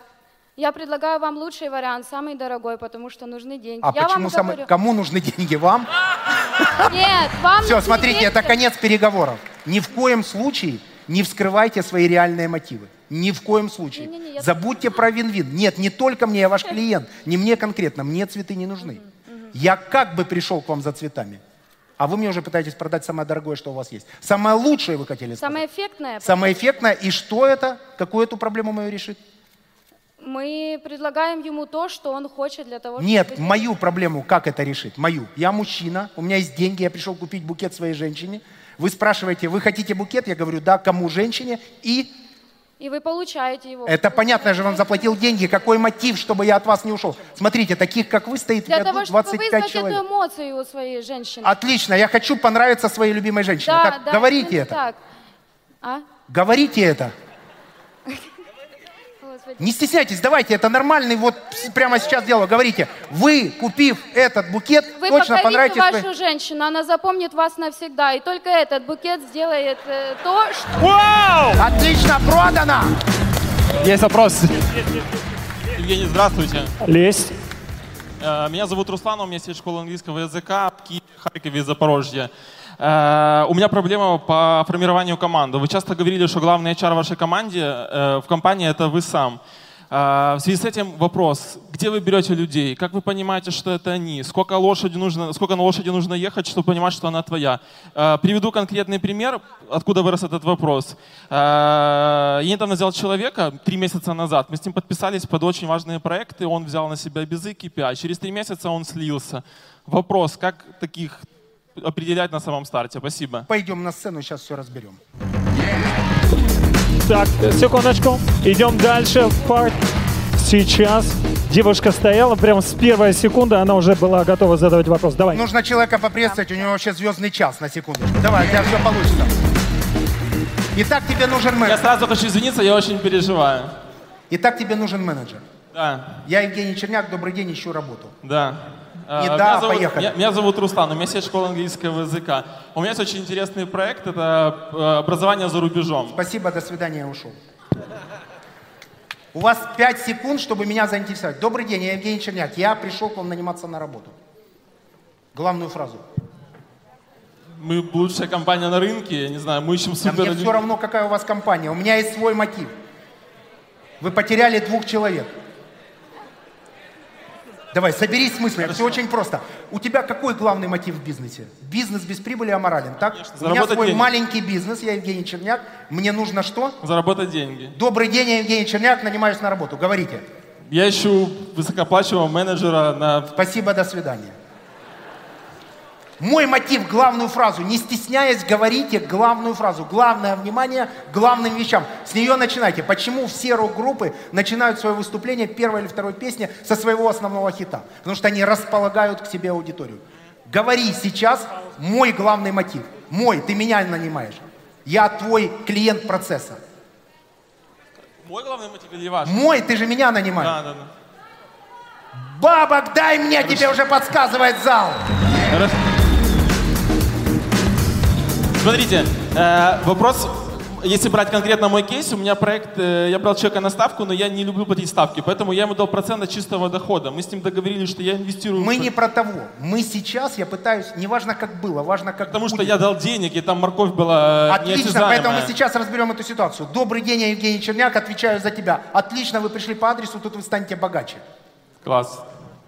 Я предлагаю вам лучший вариант, самый дорогой, потому что нужны деньги. А Я почему самый... говорю- Кому нужны деньги? Вам? Нет, вам Все, смотрите, это конец переговоров. Ни в коем случае не вскрывайте свои реальные мотивы. Ни в коем случае. Не-не-не, я- Забудьте про вин-вин. Нет, не только мне, я ваш *laughs* клиент. Не мне конкретно. Мне цветы не нужны. Я как бы пришел к вам за цветами. А вы мне уже пытаетесь продать самое дорогое, что у вас есть. Самое лучшее вы хотели сказать. Самое эффектное. Самое эффектное. И что это? Какую эту проблему мою решит? Мы предлагаем ему то, что он хочет для того, Нет, чтобы... мою проблему как это решит? Мою. Я мужчина, у меня есть деньги, я пришел купить букет своей женщине. Вы спрашиваете, вы хотите букет? Я говорю, да, кому женщине? И И вы получаете его. это понятно, я же вам заплатил деньги. Какой мотив, чтобы я от вас не ушел? Смотрите, таких, как вы, стоит в Для году того, чтобы 25 вызвать человек. эту эмоцию у своей женщины. Отлично, я хочу понравиться своей любимой женщине. Да, так, да, говорите именно это. Так. А? Говорите это. Не стесняйтесь, давайте, это нормальный, вот прямо сейчас дело. Говорите, вы, купив этот букет, Вы точно понравитесь вашу своей- женщину, она запомнит вас навсегда. И только этот букет сделает э, то, что... Вау! Отлично, продано! Есть вопрос. Евгений, здравствуйте. Лезь. Э, Меня зовут Руслан, у меня есть школа английского языка в Киеве, Харькове и Запорожье. Э, У меня проблема по формированию команды. Вы часто говорили, что главный HR в вашей команде, э, в компании, это вы сам. Э, В связи с этим вопрос, где вы берете людей? Как вы понимаете, что это они? Сколько, лошади нужно, сколько на лошади нужно ехать, чтобы понимать, что она твоя? Э, Приведу конкретный пример, откуда вырос этот вопрос. Э, Я недавно взял человека, три месяца назад, мы с ним подписались под очень важные проекты, он взял на себя безы KPI. Через три месяца он слился. Вопрос, как таких определять на самом старте? Спасибо. Пойдем на сцену, сейчас все разберем. Так, секундочку. Идем дальше. Факт. Сейчас девушка стояла, прям с первой секунды она уже была готова задавать вопрос. Давай. Нужно человека поприветствовать, у него вообще звездный час на секундочку. Давай, у тебя все получится. Итак, тебе нужен Я менеджер. сразу хочу извиниться, я очень переживаю. Итак, тебе нужен менеджер. Да, Я Евгений Черняк, добрый день, ищу работу. да. Э, Не меня да, а зовут- поехали. Меня, меня зовут Руслан, у меня есть школа английского языка. У меня есть очень интересный проект, это э, образование за рубежом. Спасибо, до свидания, я ушел. У вас 5 секунд, чтобы меня заинтересовать. Добрый день, я Евгений Черняк. Я пришел к вам наниматься на работу. Главную фразу. Мы лучшая компания на рынке, я не знаю, мы ищем Да супер... мне все равно, какая у вас компания. У меня есть свой мотив. Вы потеряли двух человек. Давай, соберись с мыслями. Все очень просто. У тебя какой главный мотив в бизнесе? Бизнес без прибыли аморален, так? У меня свой деньги. маленький бизнес, я Евгений Черняк. Мне нужно что? Заработать деньги. Добрый день, я Евгений Черняк, нанимаюсь на работу. Говорите. Я ищу высокоплачиваемого менеджера на... Спасибо, до свидания. Мой мотив, главную фразу, не стесняясь, говорите главную фразу. Главное внимание главным вещам. С нее начинайте. Почему все рок-группы начинают свое выступление первой или второй песни со своего основного хита? Потому что они располагают к себе аудиторию. Говори сейчас мой главный мотив. Мой, ты меня нанимаешь. Я твой клиент процесса. Мой главный мотив или ваш? Мой, ты же меня нанимаешь. Да, да, да. Бабок, дай мне, тебе уже подсказывает зал. Хорошо. Смотрите, э, вопрос, если брать конкретно мой кейс, у меня проект, э, я брал человека на ставку, но я не люблю платить ставки, поэтому я ему дал процент от чистого дохода. Мы с ним договорились, что я инвестирую... Мы в- не про того. Мы сейчас, я пытаюсь, не важно как было, важно как Потому что будет. я дал денег, и там морковь была э, Отлично, поэтому мы сейчас разберем эту ситуацию. Добрый день, я Евгений Черняк, отвечаю за тебя. Отлично, вы пришли по адресу, тут вы станете богаче. Класс.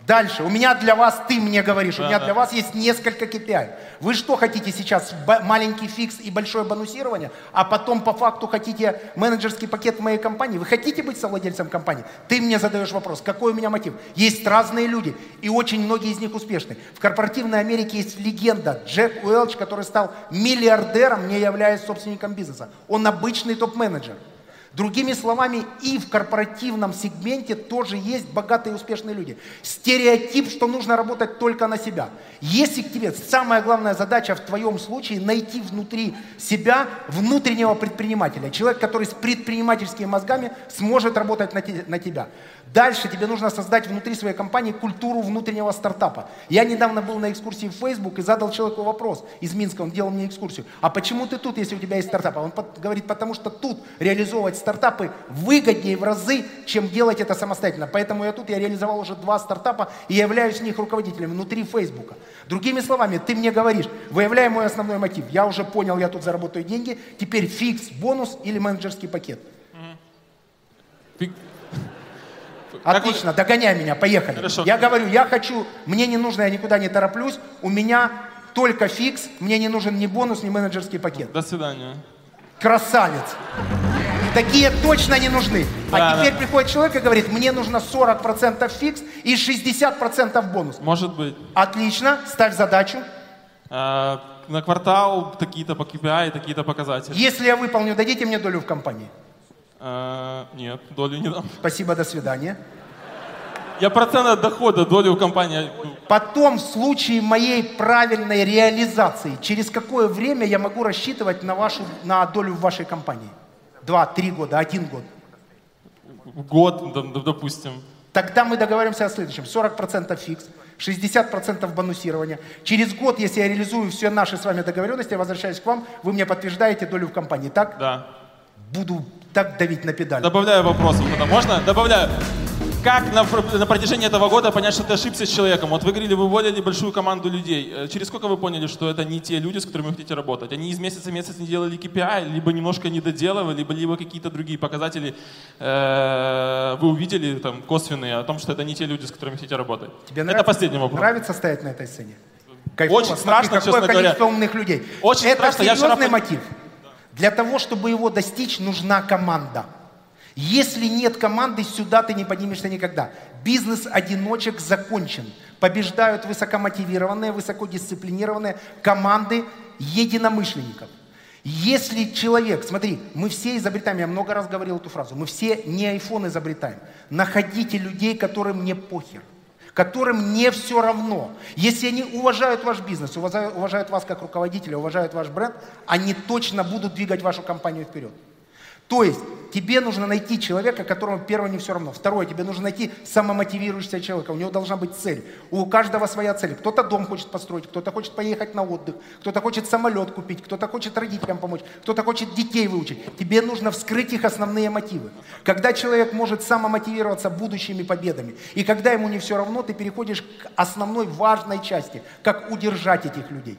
Дальше. У меня для вас, ты мне говоришь, у Да, меня да. для вас есть несколько KPI. Вы что хотите сейчас? Маленький фикс и большое бонусирование, а потом по факту хотите менеджерский пакет в моей компании? Вы хотите быть совладельцем компании? Ты мне задаешь вопрос, какой у меня мотив? Есть разные люди, и очень многие из них успешны. В корпоративной Америке есть легенда Джек Уэлч, который стал миллиардером, не являясь собственником бизнеса. Он обычный топ-менеджер. Другими словами, и в корпоративном сегменте тоже есть богатые и успешные люди. Стереотип, что нужно работать только на себя. Если к тебе самая главная задача в твоем случае найти внутри себя внутреннего предпринимателя, человек, который с предпринимательскими мозгами сможет работать на, те- на тебя. Дальше тебе нужно создать внутри своей компании культуру внутреннего стартапа. Я недавно был на экскурсии в Facebook и задал человеку вопрос из Минска, он делал мне экскурсию. А почему ты тут, если у тебя есть стартап? Он говорит, потому что тут реализовывать стартапы выгоднее в разы, чем делать это самостоятельно. Поэтому я тут, я реализовал уже два стартапа и являюсь них руководителем внутри Фейсбука. Другими словами, ты мне говоришь, выявляй мой основной мотив. Я уже понял, я тут заработаю деньги, теперь фикс, бонус или менеджерский пакет. Отлично, догоняй меня, поехали. Я говорю, я хочу, мне не нужно, я никуда не тороплюсь, у меня только фикс, мне не нужен ни бонус, ни менеджерский пакет. До свидания. Красавец. Такие точно не нужны. Да, а теперь да. приходит человек и говорит, мне нужно 40% фикс и 60% бонус. Может быть. Отлично, ставь задачу. А, на квартал такие-то по KPI, такие-то показатели. Если я выполню, дадите мне долю в компании. А, нет, долю не дам. Спасибо, до свидания. Я процент от дохода, долю в компании. Потом, в случае моей правильной реализации, через какое время я могу рассчитывать на, вашу, на долю в вашей компании? Два, три года, один год. Год, допустим. Тогда мы договоримся о следующем. 40% фикс, 60% бонусирования. Через год, если я реализую все наши с вами договоренности, я возвращаюсь к вам, вы мне подтверждаете долю в компании. Так? Да. Буду так давить на педаль. Добавляю вопросов тогда. Можно? Добавляю. Как на, на протяжении этого года понять, что ты ошибся с человеком? Вот вы говорили, вы уволили большую команду людей. Э, Через сколько вы поняли, что это не те люди, с которыми вы хотите работать? Они из месяца в месяц не делали KPI, либо немножко не доделывали, либо, либо какие-то другие показатели э, вы увидели там косвенные о том, что это не те люди, с которыми хотите работать? Тебе это нравится, последний вопрос. Нравится стоять на этой сцене? Кайфово. Очень Смотри, страшно, какое честно говоря. количество умных людей. Очень Это страшно. Я серьезный пон- мотив. Для того, чтобы его достичь, нужна команда. Если нет команды, сюда ты не поднимешься никогда. Бизнес одиночек закончен. Побеждают высокомотивированные, высокодисциплинированные команды единомышленников. Если человек, смотри, мы все изобретаем, я много раз говорил эту фразу, мы все не iPhone изобретаем. Находите людей, которым не похер, которым не все равно. Если они уважают ваш бизнес, уважают, вас как руководителя, уважают ваш бренд, они точно будут двигать вашу компанию вперед. То есть тебе нужно найти человека, которому первое не все равно. Второе, тебе нужно найти самомотивирующегося человека. У него должна быть цель. У каждого своя цель. Кто-то дом хочет построить, кто-то хочет поехать на отдых, кто-то хочет самолет купить, кто-то хочет родителям помочь, кто-то хочет детей выучить. Тебе нужно вскрыть их основные мотивы. Когда человек может самомотивироваться будущими победами, и когда ему не все равно, ты переходишь к основной важной части, как удержать этих людей.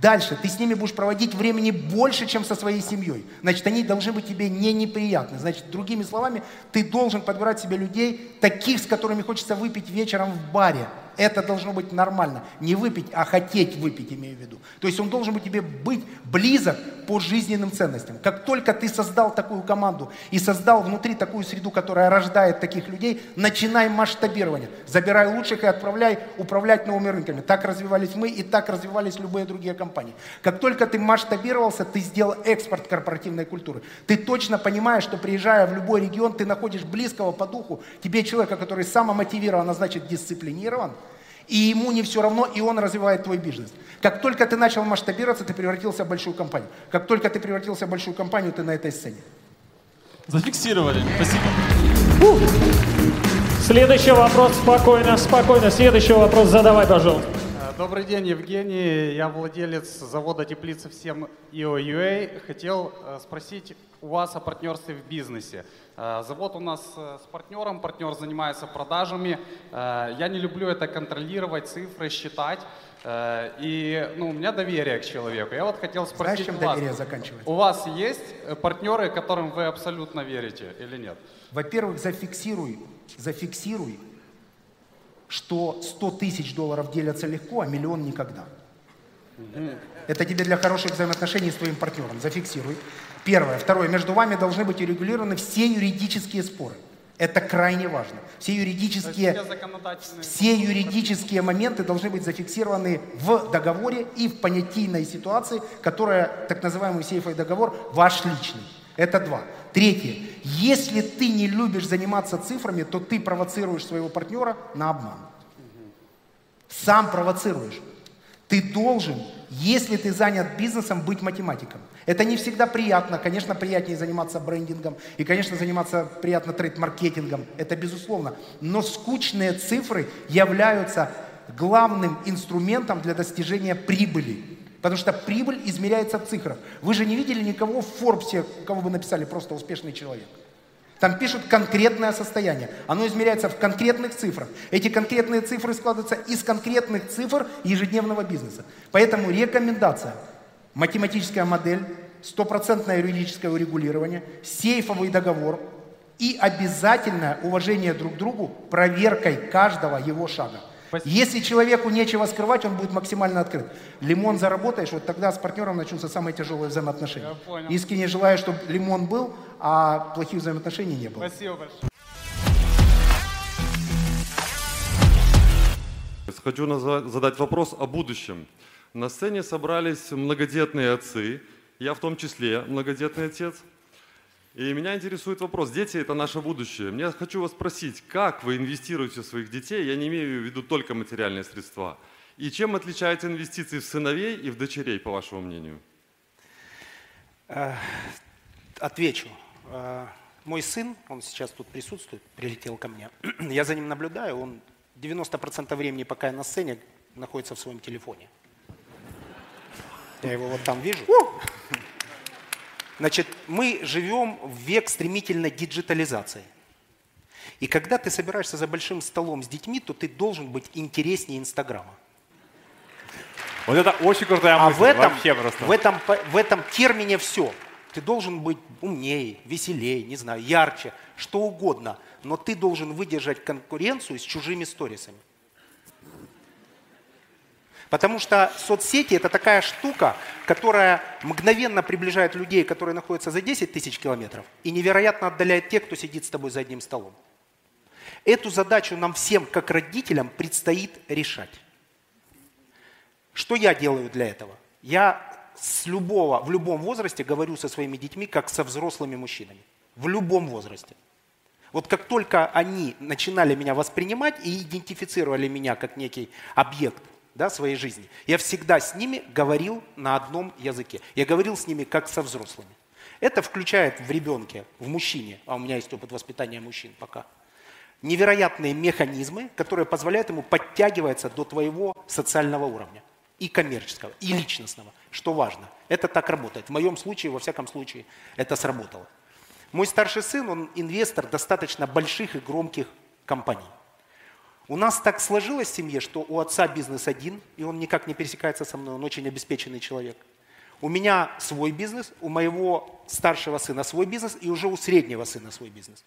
Дальше ты с ними будешь проводить времени больше, чем со своей семьей. Значит, они должны быть тебе не неприятны. Значит, другими словами, ты должен подбирать себе людей, таких, с которыми хочется выпить вечером в баре. Это должно быть нормально. Не выпить, а хотеть выпить, имею в виду. То есть он должен быть тебе быть близок по жизненным ценностям. Как только ты создал такую команду и создал внутри такую среду, которая рождает таких людей, начинай масштабирование. Забирай лучших и отправляй управлять новыми рынками. Так развивались мы и так развивались любые другие компании. Как только ты масштабировался, ты сделал экспорт корпоративной культуры. Ты точно понимаешь, что приезжая в любой регион, ты находишь близкого по духу тебе человека, который самомотивирован, а значит дисциплинирован, и ему не все равно, и он развивает твой бизнес. Как только ты начал масштабироваться, ты превратился в большую компанию. Как только ты превратился в большую компанию, ты на этой сцене. Зафиксировали. Спасибо. Следующий вопрос, спокойно, спокойно. Следующий вопрос задавай, пожалуйста. Э, Добрый день, Евгений. Я владелец завода теплицы всем IOUA. Хотел э, спросить у вас о партнерстве в бизнесе. Э, Завод у нас э, с партнером, партнер занимается продажами. Э, Я не люблю это контролировать, цифры считать. И ну, у меня доверие к человеку. Я вот хотел спросить Знаешь, чем вас. доверие заканчивается? У вас есть партнеры, которым вы абсолютно верите или нет? Во-первых, зафиксируй, зафиксируй что 100 тысяч долларов делятся легко, а миллион никогда. Это тебе для хороших взаимоотношений с твоим партнером. Зафиксируй. Первое. Второе. Между вами должны быть урегулированы все юридические споры. Это крайне важно. Все юридические, все юридические моменты должны быть зафиксированы в договоре и в понятийной ситуации, которая, так называемый сейфовый договор, ваш личный. Это два. Третье. Если ты не любишь заниматься цифрами, то ты провоцируешь своего партнера на обман. Сам провоцируешь. Ты должен, если ты занят бизнесом, быть математиком. Это не всегда приятно. Конечно, приятнее заниматься брендингом. И, конечно, заниматься приятно трейд-маркетингом. Это безусловно. Но скучные цифры являются главным инструментом для достижения прибыли. Потому что прибыль измеряется в цифрах. Вы же не видели никого в Форбсе, кого бы написали просто успешный человек. Там пишут конкретное состояние. Оно измеряется в конкретных цифрах. Эти конкретные цифры складываются из конкретных цифр ежедневного бизнеса. Поэтому рекомендация. Математическая модель, стопроцентное юридическое урегулирование, сейфовый договор и обязательное уважение друг к другу проверкой каждого его шага. Если человеку нечего скрывать, он будет максимально открыт. Лимон заработаешь, вот тогда с партнером начнутся самые тяжелые взаимоотношения. Я понял. Искренне желаю, чтобы лимон был, а плохих взаимоотношений не было. Спасибо большое. Хочу задать вопрос о будущем. На сцене собрались многодетные отцы, я в том числе многодетный отец. И меня интересует вопрос, дети это наше будущее. Мне хочу вас спросить, как вы инвестируете в своих детей, я не имею в виду только материальные средства, и чем отличаются инвестиции в сыновей и в дочерей, по вашему мнению? Э, Отвечу. Э, Мой сын, он сейчас тут присутствует, прилетел ко мне. *clears throat* Я за ним наблюдаю, он 90% времени, пока я на сцене, находится в своем телефоне. Я его вот там вижу. Значит, мы живем в век стремительной диджитализации. И когда ты собираешься за большим столом с детьми, то ты должен быть интереснее Инстаграма. Вот это очень крутая А мысль. в этом, Вообще просто. в, этом, в этом термине все. Ты должен быть умнее, веселее, не знаю, ярче, что угодно. Но ты должен выдержать конкуренцию с чужими сторисами. Потому что соцсети это такая штука, которая мгновенно приближает людей, которые находятся за 10 тысяч километров, и невероятно отдаляет тех, кто сидит с тобой за одним столом. Эту задачу нам всем, как родителям, предстоит решать. Что я делаю для этого? Я с любого, в любом возрасте говорю со своими детьми, как со взрослыми мужчинами. В любом возрасте. Вот как только они начинали меня воспринимать и идентифицировали меня как некий объект да, своей жизни, я всегда с ними говорил на одном языке. Я говорил с ними как со взрослыми. Это включает в ребенке, в мужчине, а у меня есть опыт воспитания мужчин пока, невероятные механизмы, которые позволяют ему подтягиваться до твоего социального уровня. И коммерческого, и личностного, что важно. Это так работает. В моем случае, во всяком случае, это сработало. Мой старший сын, он инвестор достаточно больших и громких компаний. У нас так сложилось в семье, что у отца бизнес один, и он никак не пересекается со мной, он очень обеспеченный человек. У меня свой бизнес, у моего старшего сына свой бизнес, и уже у среднего сына свой бизнес.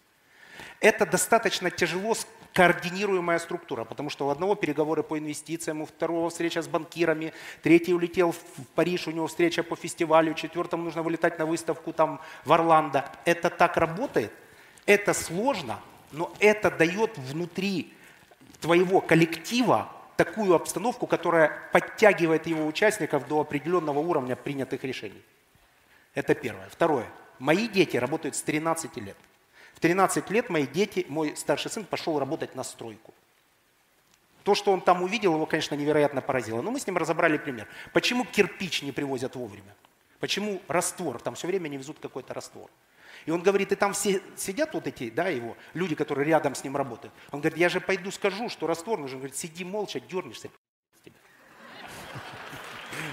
Это достаточно тяжело координируемая структура, потому что у одного переговоры по инвестициям, у второго встреча с банкирами, третий улетел в Париж, у него встреча по фестивалю, четвертому нужно вылетать на выставку там в Орландо. Это так работает, это сложно, но это дает внутри твоего коллектива такую обстановку, которая подтягивает его участников до определенного уровня принятых решений. Это первое. Второе. Мои дети работают с 13 лет. В 13 лет мои дети, мой старший сын пошел работать на стройку. То, что он там увидел, его, конечно, невероятно поразило. Но мы с ним разобрали пример. Почему кирпич не привозят вовремя? Почему раствор? Там все время не везут какой-то раствор. И он говорит, и там все сидят вот эти, да, его, люди, которые рядом с ним работают. Он говорит, я же пойду скажу, что раствор нужен. Он говорит, сиди молча, дернешься.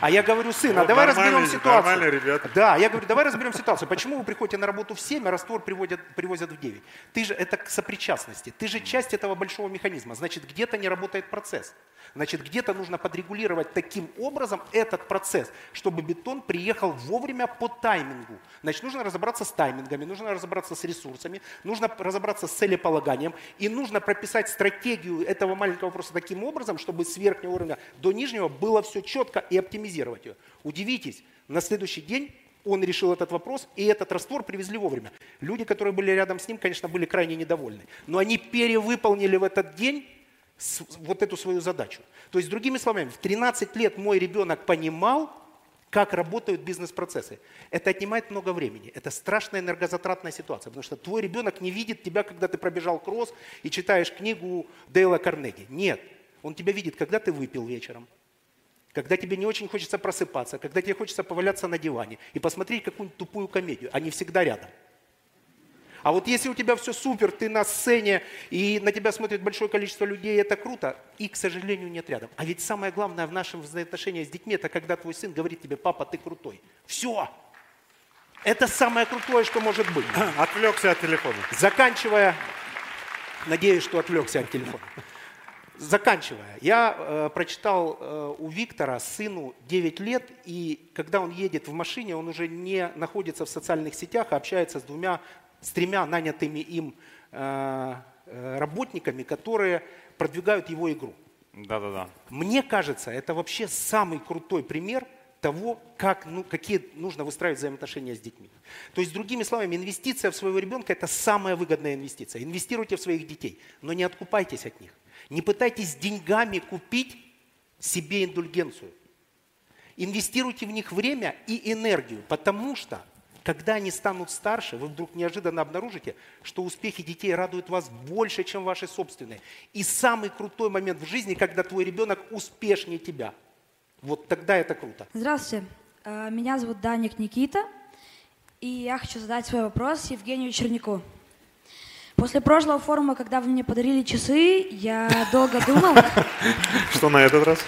А я говорю, сын, а Вот давай разберем ситуацию. нормальные ребята. Да, я говорю, давай разберем ситуацию. Почему вы приходите на работу в 7, а раствор приводят, привозят в 9? Ты же, это к сопричастности. Ты же часть этого большого механизма. Значит, где-то не работает процесс. Значит, где-то нужно подрегулировать таким образом этот процесс, чтобы бетон приехал вовремя по таймингу. Значит, нужно разобраться с таймингами, нужно разобраться с ресурсами, нужно разобраться с целеполаганием и нужно прописать стратегию этого маленького вопроса таким образом, чтобы с верхнего уровня до нижнего было все четко и оптимизировать ее. Удивитесь, на следующий день он решил этот вопрос, и этот раствор привезли вовремя. Люди, которые были рядом с ним, конечно, были крайне недовольны. Но они перевыполнили в этот день вот эту свою задачу. То есть, другими словами, в 13 лет мой ребенок понимал, как работают бизнес-процессы. Это отнимает много времени. Это страшная энергозатратная ситуация, потому что твой ребенок не видит тебя, когда ты пробежал кросс и читаешь книгу Дейла Карнеги. Нет. Он тебя видит, когда ты выпил вечером, когда тебе не очень хочется просыпаться, когда тебе хочется поваляться на диване и посмотреть какую-нибудь тупую комедию. Они всегда рядом. А вот если у тебя все супер, ты на сцене, и на тебя смотрит большое количество людей, это круто, и, к сожалению, нет рядом. А ведь самое главное в нашем взаимоотношении с детьми, это когда твой сын говорит тебе, папа, ты крутой. Все. Это самое крутое, что может быть. *clears throat* Отвлекся от телефона. Заканчивая, надеюсь, что отвлекся от телефона. Заканчивая, я э, прочитал э, у Виктора сыну 9 лет, и когда он едет в машине, он уже не находится в социальных сетях, а общается с двумя, с тремя нанятыми им э, э, работниками, которые продвигают его игру. Да-да-да. Мне кажется, это вообще самый крутой пример того, как, ну, какие нужно выстраивать взаимоотношения с детьми. То есть, другими словами, инвестиция в своего ребенка – это самая выгодная инвестиция. Инвестируйте в своих детей, но не откупайтесь от них. Не пытайтесь деньгами купить себе индульгенцию. Инвестируйте в них время и энергию, потому что, когда они станут старше, вы вдруг неожиданно обнаружите, что успехи детей радуют вас больше, чем ваши собственные. И самый крутой момент в жизни, когда твой ребенок успешнее тебя. Вот тогда это круто. Здравствуйте, Э, меня зовут Даник Никита, и я хочу задать свой вопрос Евгению Черняку. После прошлого форума, когда вы мне подарили часы, я долго думал, *laughs* Что на этот раз?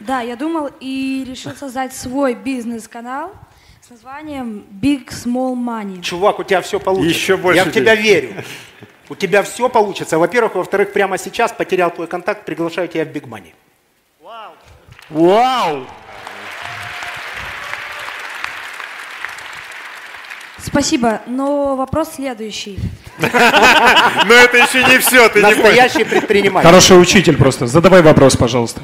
да, я думал и решил создать свой бизнес-канал с названием Big Small Money. Чувак, у тебя все получится. Еще больше Я в тебя верю. *laughs* У тебя все получится. Во-первых. Во-вторых, прямо сейчас потерял твой контакт, приглашаю тебя в Big Money. Вау! Спасибо, но вопрос следующий. *laughs* Но это еще не все, ты не Настоящий предприниматель. Хороший учитель просто. Задавай вопрос, пожалуйста.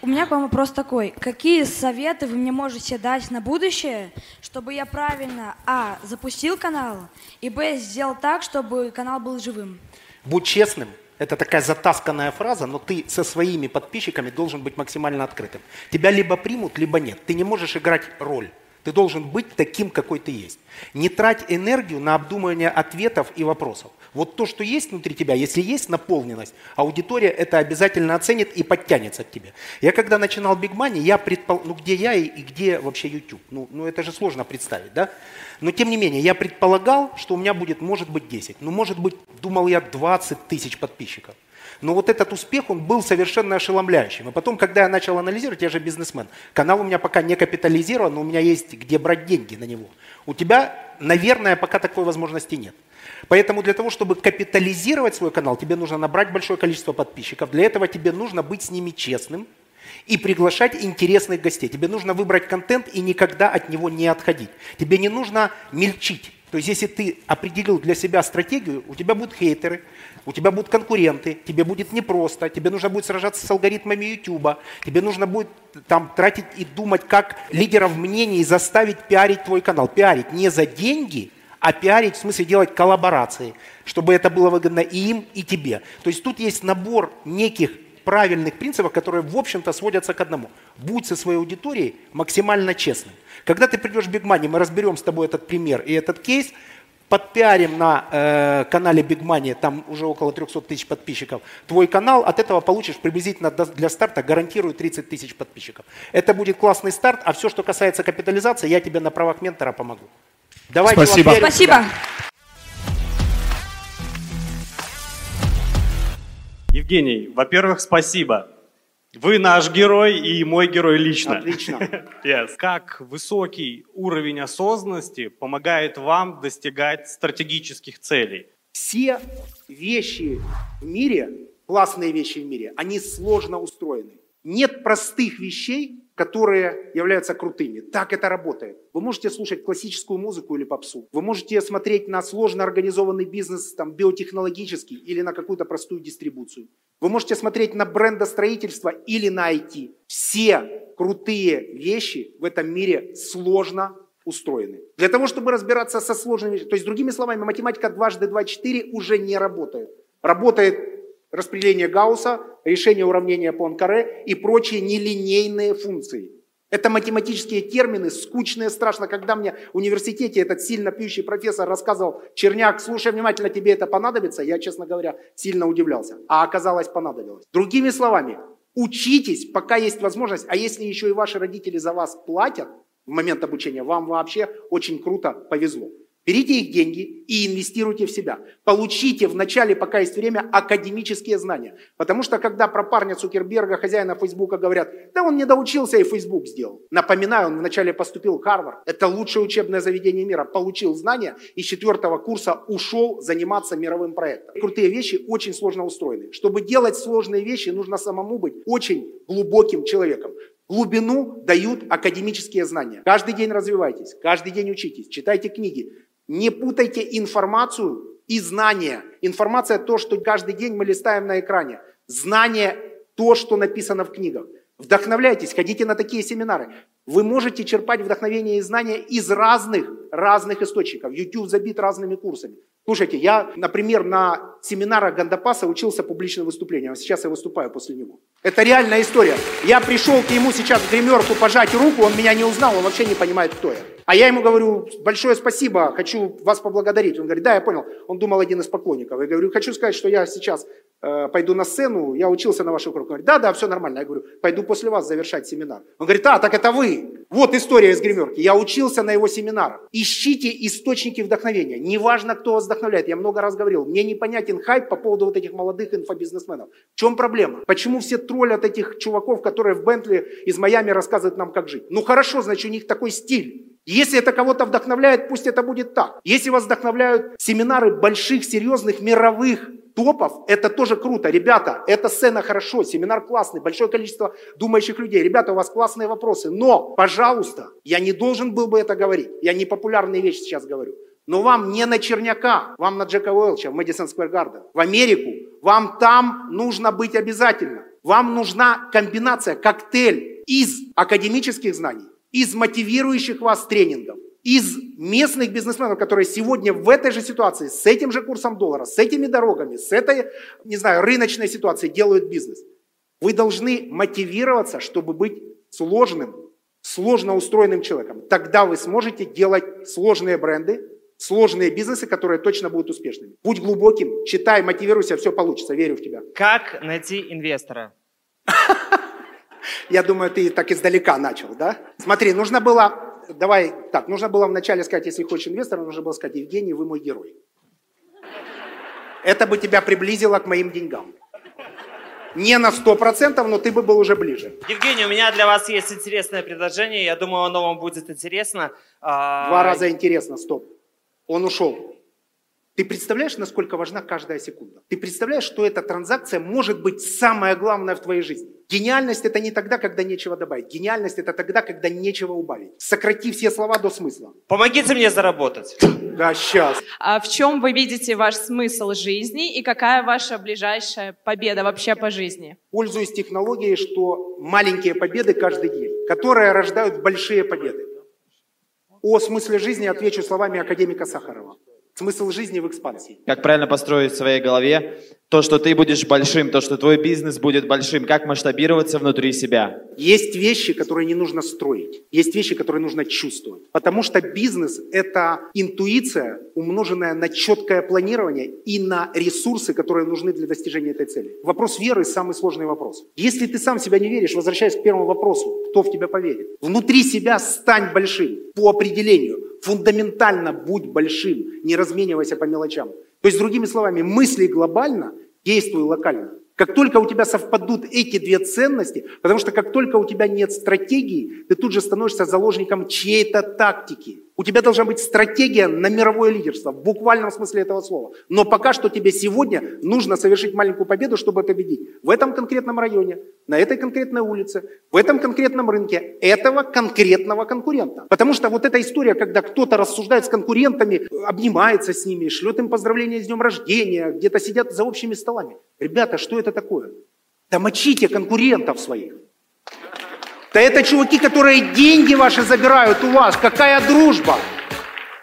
У меня к вам вопрос такой. Какие советы вы мне можете дать на будущее, чтобы я правильно, а, запустил канал, и, б, сделал так, чтобы канал был живым? Будь честным. Это такая затасканная фраза, но ты со своими подписчиками должен быть максимально открытым. Тебя либо примут, либо нет. Ты не можешь играть роль. Ты должен быть таким, какой ты есть. Не трать энергию на обдумывание ответов и вопросов. Вот то, что есть внутри тебя, если есть наполненность, аудитория это обязательно оценит и подтянется к тебе. Я когда начинал Big Money, я предпол... ну где я и, и где вообще YouTube? Ну, ну это же сложно представить, да? Но тем не менее, я предполагал, что у меня будет, может быть, 10. Ну, может быть, думал я 20 тысяч подписчиков. Но вот этот успех, он был совершенно ошеломляющим. И потом, когда я начал анализировать, я же бизнесмен, канал у меня пока не капитализирован, но у меня есть где брать деньги на него. У тебя, наверное, пока такой возможности нет. Поэтому для того, чтобы капитализировать свой канал, тебе нужно набрать большое количество подписчиков. Для этого тебе нужно быть с ними честным и приглашать интересных гостей. Тебе нужно выбрать контент и никогда от него не отходить. Тебе не нужно мельчить. То есть, если ты определил для себя стратегию, у тебя будут хейтеры, у тебя будут конкуренты, тебе будет непросто, тебе нужно будет сражаться с алгоритмами YouTube, тебе нужно будет там тратить и думать, как лидеров мнений заставить пиарить твой канал. Пиарить не за деньги, а пиарить в смысле делать коллаборации, чтобы это было выгодно и им, и тебе. То есть тут есть набор неких правильных принципов, которые, в общем-то, сводятся к одному. Будь со своей аудиторией максимально честным. Когда ты придешь в Big Money, мы разберем с тобой этот пример и этот кейс, подпиарим на э, канале Big Money, там уже около 300 тысяч подписчиков, твой канал, от этого получишь приблизительно для старта, гарантирую 30 тысяч подписчиков. Это будет классный старт, а все, что касается капитализации, я тебе на правах ментора помогу. Давай, чувак, Спасибо. Спасибо. Евгений, во-первых, спасибо. Вы наш герой и мой герой лично. Отлично. *laughs* Yes. Как высокий уровень осознанности помогает вам достигать стратегических целей? Все вещи в мире, классные вещи в мире, они сложно устроены. Нет простых вещей, которые являются крутыми. Так это работает. Вы можете слушать классическую музыку или попсу. Вы можете смотреть на сложно организованный бизнес, там, биотехнологический или на какую-то простую дистрибуцию. Вы можете смотреть на брендостроительство или на IT. Все крутые вещи в этом мире сложно устроены. Для того, чтобы разбираться со сложными вещами, то есть, другими словами, математика дважды два четыре уже не работает. Работает распределение Гаусса, решение уравнения Пуанкаре и прочие нелинейные функции. Это математические термины, скучные, страшно. Когда мне в университете этот сильно пьющий профессор рассказывал, Черняк, слушай внимательно, тебе это понадобится, я, честно говоря, сильно удивлялся. А оказалось, понадобилось. Другими словами, учитесь, пока есть возможность, а если еще и ваши родители за вас платят в момент обучения, вам вообще очень круто повезло. Берите их деньги и инвестируйте в себя. Получите в начале, пока есть время, академические знания. Потому что когда про парня Цукерберга, хозяина Фейсбука, говорят, да он не доучился и Фейсбук сделал. Напоминаю, он вначале поступил в Харвард. Это лучшее учебное заведение мира. Получил знания и с четвертого курса ушел заниматься мировым проектом. Крутые вещи очень сложно устроены. Чтобы делать сложные вещи, нужно самому быть очень глубоким человеком. Глубину дают академические знания. Каждый день развивайтесь, каждый день учитесь, читайте книги, не путайте информацию и знания. Информация – то, что каждый день мы листаем на экране. Знание – то, что написано в книгах. Вдохновляйтесь, ходите на такие семинары. Вы можете черпать вдохновение и знания из разных, разных источников. YouTube забит разными курсами. Слушайте, я, например, на семинарах Гандапаса учился публичным выступлениям. Сейчас я выступаю после него. Это реальная история. Я пришел к нему сейчас в гримерку пожать руку, он меня не узнал, он вообще не понимает, кто я. А я ему говорю, большое спасибо, хочу вас поблагодарить. Он говорит, да, я понял. Он думал один из поклонников. Я говорю, хочу сказать, что я сейчас пойду на сцену, я учился на ваших уроках. Он говорит, да, да, все нормально. Я говорю, пойду после вас завершать семинар. Он говорит, а, так это вы. Вот история из гримерки. Я учился на его семинарах. Ищите источники вдохновения. Неважно, кто вас вдохновляет. Я много раз говорил, мне непонятен хайп по поводу вот этих молодых инфобизнесменов. В чем проблема? Почему все троллят этих чуваков, которые в Бентли из Майами рассказывают нам, как жить? Ну хорошо, значит, у них такой стиль. Если это кого-то вдохновляет, пусть это будет так. Если вас вдохновляют семинары больших, серьезных, мировых топов, это тоже круто. Ребята, эта сцена хорошо, семинар классный, большое количество думающих людей. Ребята, у вас классные вопросы. Но, пожалуйста, я не должен был бы это говорить. Я не популярные вещи сейчас говорю. Но вам не на Черняка, вам на Джека Уэлча в Мэдисон Сквер Гарден, в Америку. Вам там нужно быть обязательно. Вам нужна комбинация, коктейль из академических знаний, из мотивирующих вас тренингов, из местных бизнесменов, которые сегодня в этой же ситуации, с этим же курсом доллара, с этими дорогами, с этой, не знаю, рыночной ситуацией делают бизнес. Вы должны мотивироваться, чтобы быть сложным, сложно устроенным человеком. Тогда вы сможете делать сложные бренды, сложные бизнесы, которые точно будут успешными. Будь глубоким, читай, мотивируйся, все получится, верю в тебя. Как найти инвестора? *laughs* Я думаю, ты так издалека начал, да? Смотри, нужно было, давай так, нужно было вначале сказать, если хочешь инвестора, нужно было сказать, Евгений, вы мой герой. Это бы тебя приблизило к моим деньгам. Не на 100%, но ты бы был уже ближе. Евгений, у меня для вас есть интересное предложение. Я думаю, оно вам будет интересно. А, Два раза интересно, стоп. Он ушел. Ты представляешь, насколько важна каждая секунда? Ты представляешь, что эта транзакция может быть самое главное в твоей жизни? Гениальность это не тогда, когда нечего добавить. Гениальность это тогда, когда нечего убавить. Сократи все слова до смысла. Помогите мне заработать. Да, сейчас. А в чем вы видите ваш смысл жизни и какая ваша ближайшая победа вообще по жизни? Пользуюсь технологией, что маленькие победы каждый день, которые рождают большие победы. О смысле жизни отвечу словами академика Сахарова. Смысл жизни в экспансии. Как правильно построить в своей голове то, что ты будешь большим, то, что твой бизнес будет большим, как масштабироваться внутри себя. Есть вещи, которые не нужно строить. Есть вещи, которые нужно чувствовать. Потому что бизнес – это интуиция, умноженная на четкое планирование и на ресурсы, которые нужны для достижения этой цели. Вопрос веры – самый сложный вопрос. Если ты сам себя не веришь, возвращаясь к первому вопросу, кто в тебя поверит? Внутри себя стань большим по определению. Фундаментально будь большим, не разменивайся по мелочам. То есть, другими словами, мысли глобально, действуй локально. Как только у тебя совпадут эти две ценности, потому что как только у тебя нет стратегии, ты тут же становишься заложником чьей-то тактики. У тебя должна быть стратегия на мировое лидерство, в буквальном смысле этого слова. Но пока что тебе сегодня нужно совершить маленькую победу, чтобы победить. В этом конкретном районе, на этой конкретной улице, в этом конкретном рынке, этого конкретного конкурента. Потому что вот эта история, когда кто-то рассуждает с конкурентами, обнимается с ними, шлет им поздравления с днем рождения, где-то сидят за общими столами. Ребята, что это такое? Да мочите конкурентов своих. Да это чуваки, которые деньги ваши забирают у вас. Какая дружба?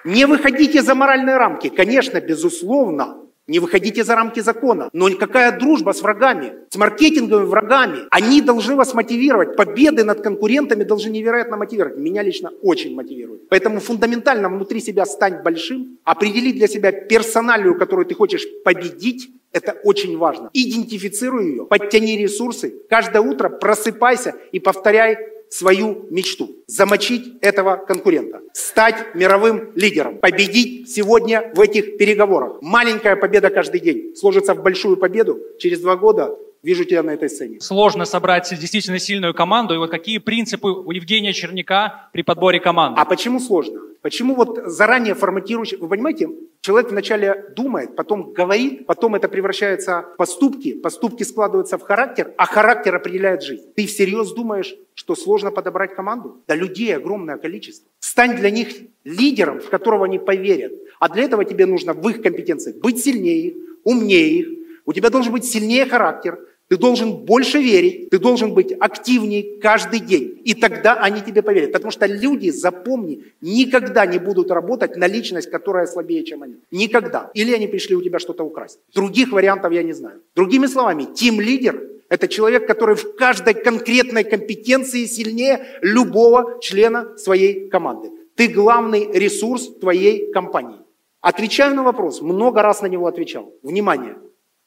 Не выходите за моральные рамки. Конечно, безусловно, не выходите за рамки закона. Но какая дружба с врагами, с маркетинговыми врагами? Они должны вас мотивировать. Победы над конкурентами должны невероятно мотивировать. Меня лично очень мотивирует. Поэтому фундаментально внутри себя стань большим, определи для себя персоналию, которую ты хочешь победить, это очень важно. Идентифицируй ее, подтяни ресурсы. Каждое утро просыпайся и повторяй свою мечту. Замочить этого конкурента. Стать мировым лидером. Победить сегодня в этих переговорах. Маленькая победа каждый день сложится в большую победу. Через два года вижу тебя на этой сцене. Сложно собрать действительно сильную команду. И вот какие принципы у Евгения Черняка при подборе команды? А почему сложно? Почему вот заранее форматирующий... Вы понимаете, человек вначале думает, потом говорит, потом это превращается в поступки, поступки складываются в характер, а характер определяет жизнь. Ты всерьез думаешь, что сложно подобрать команду? Да людей огромное количество. Стань для них лидером, в которого они поверят. А для этого тебе нужно в их компетенциях быть сильнее их, умнее их. У тебя должен быть сильнее характер, ты должен больше верить, ты должен быть активнее каждый день. И тогда они тебе поверят. Потому что люди, запомни, никогда не будут работать на личность, которая слабее, чем они. Никогда. Или они пришли у тебя что-то украсть. Других вариантов я не знаю. Другими словами, тим-лидер – это человек, который в каждой конкретной компетенции сильнее любого члена своей команды. Ты главный ресурс твоей компании. Отвечаю на вопрос, много раз на него отвечал. Внимание,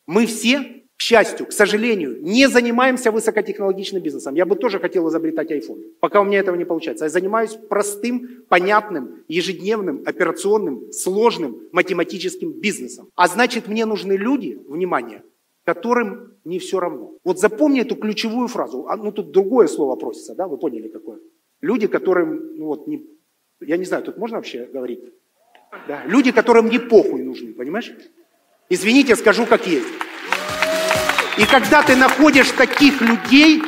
мы все к счастью, к сожалению, не занимаемся высокотехнологичным бизнесом. Я бы тоже хотел изобретать iPhone, пока у меня этого не получается. Я занимаюсь простым, понятным, ежедневным, операционным, сложным математическим бизнесом. А значит, мне нужны люди, внимание, которым не все равно. Вот запомни эту ключевую фразу. А, ну, тут другое слово просится, да, вы поняли какое? Люди, которым, ну вот, не, я не знаю, тут можно вообще говорить? Да, люди, которым не похуй нужны, понимаешь? Извините, скажу как есть. И когда ты находишь таких людей,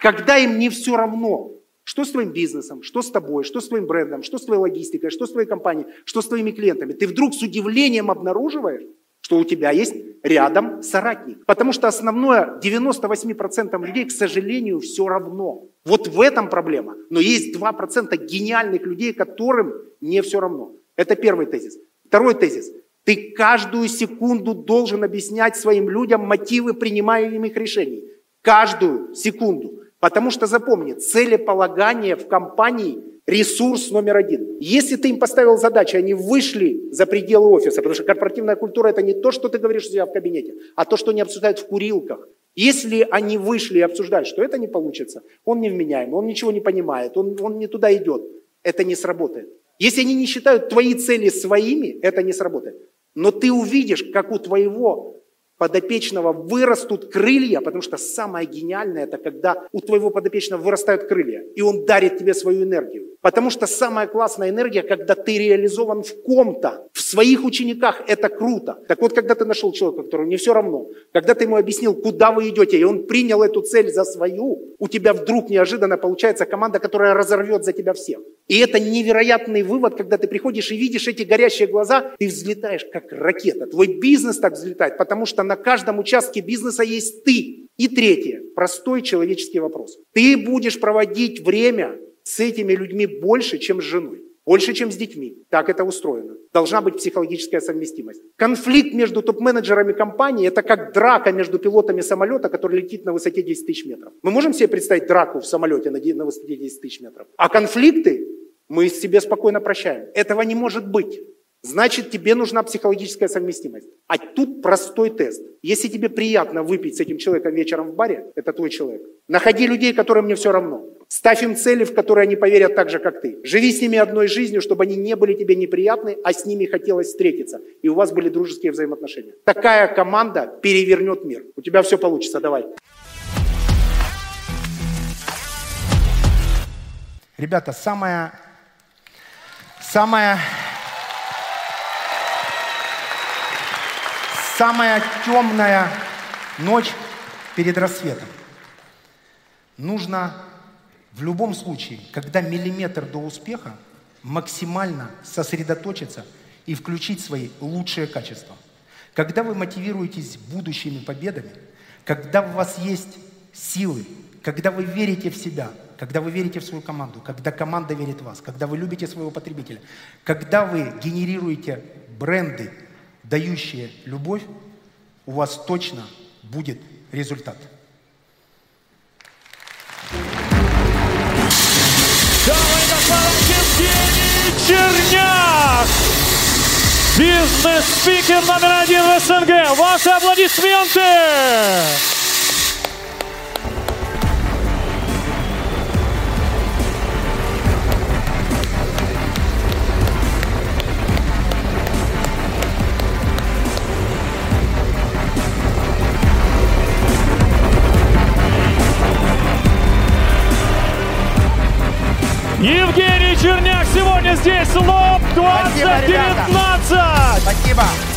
когда им не все равно, что с твоим бизнесом, что с тобой, что с твоим брендом, что с твоей логистикой, что с твоей компанией, что с твоими клиентами, ты вдруг с удивлением обнаруживаешь, что у тебя есть рядом соратник. Потому что основное 98% людей, к сожалению, все равно. Вот в этом проблема. Но есть 2% гениальных людей, которым не все равно. Это первый тезис. Второй тезис. Ты каждую секунду должен объяснять своим людям мотивы принимаемых решений. Каждую секунду. Потому что запомни, целеполагание в компании – ресурс номер один. Если ты им поставил задачи, они вышли за пределы офиса, потому что корпоративная культура – это не то, что ты говоришь у себя в кабинете, а то, что они обсуждают в курилках. Если они вышли и обсуждают, что это не получится, он невменяемый, он ничего не понимает, он, он не туда идет, это не сработает. Если они не считают твои цели своими, это не сработает. Но ты увидишь, как у твоего подопечного вырастут крылья, потому что самое гениальное это когда у твоего подопечного вырастают крылья, и он дарит тебе свою энергию. Потому что самая классная энергия, когда ты реализован в ком-то, в своих учениках, это круто. Так вот, когда ты нашел человека, которому не все равно, когда ты ему объяснил, куда вы идете, и он принял эту цель за свою, у тебя вдруг неожиданно получается команда, которая разорвет за тебя всех. И это невероятный вывод, когда ты приходишь и видишь эти горящие глаза, ты взлетаешь как ракета. Твой бизнес так взлетает, потому что на каждом участке бизнеса есть ты. И третье, простой человеческий вопрос. Ты будешь проводить время с этими людьми больше, чем с женой. Больше, чем с детьми. Так это устроено. Должна быть психологическая совместимость. Конфликт между топ-менеджерами компании – это как драка между пилотами самолета, который летит на высоте 10 тысяч метров. Мы можем себе представить драку в самолете на высоте 10 тысяч метров? А конфликты мы себе спокойно прощаем. Этого не может быть. Значит, тебе нужна психологическая совместимость. А тут простой тест. Если тебе приятно выпить с этим человеком вечером в баре, это твой человек. Находи людей, которым не все равно. Ставь им цели, в которые они поверят так же, как ты. Живи с ними одной жизнью, чтобы они не были тебе неприятны, а с ними хотелось встретиться. И у вас были дружеские взаимоотношения. Такая команда перевернет мир. У тебя все получится, давай. Ребята, самое, самое, самая темная ночь перед рассветом. Нужно в любом случае, когда миллиметр до успеха, максимально сосредоточиться и включить свои лучшие качества. Когда вы мотивируетесь будущими победами, когда у вас есть силы, когда вы верите в себя, когда вы верите в свою команду, когда команда верит в вас, когда вы любите своего потребителя, когда вы генерируете бренды, дающие любовь, у вас точно будет результат. Евгений Черняк! Бизнес-спикер номер один в СНГ. Ваши аплодисменты! сегодня здесь лоб 2019. Спасибо. Ребята. Спасибо.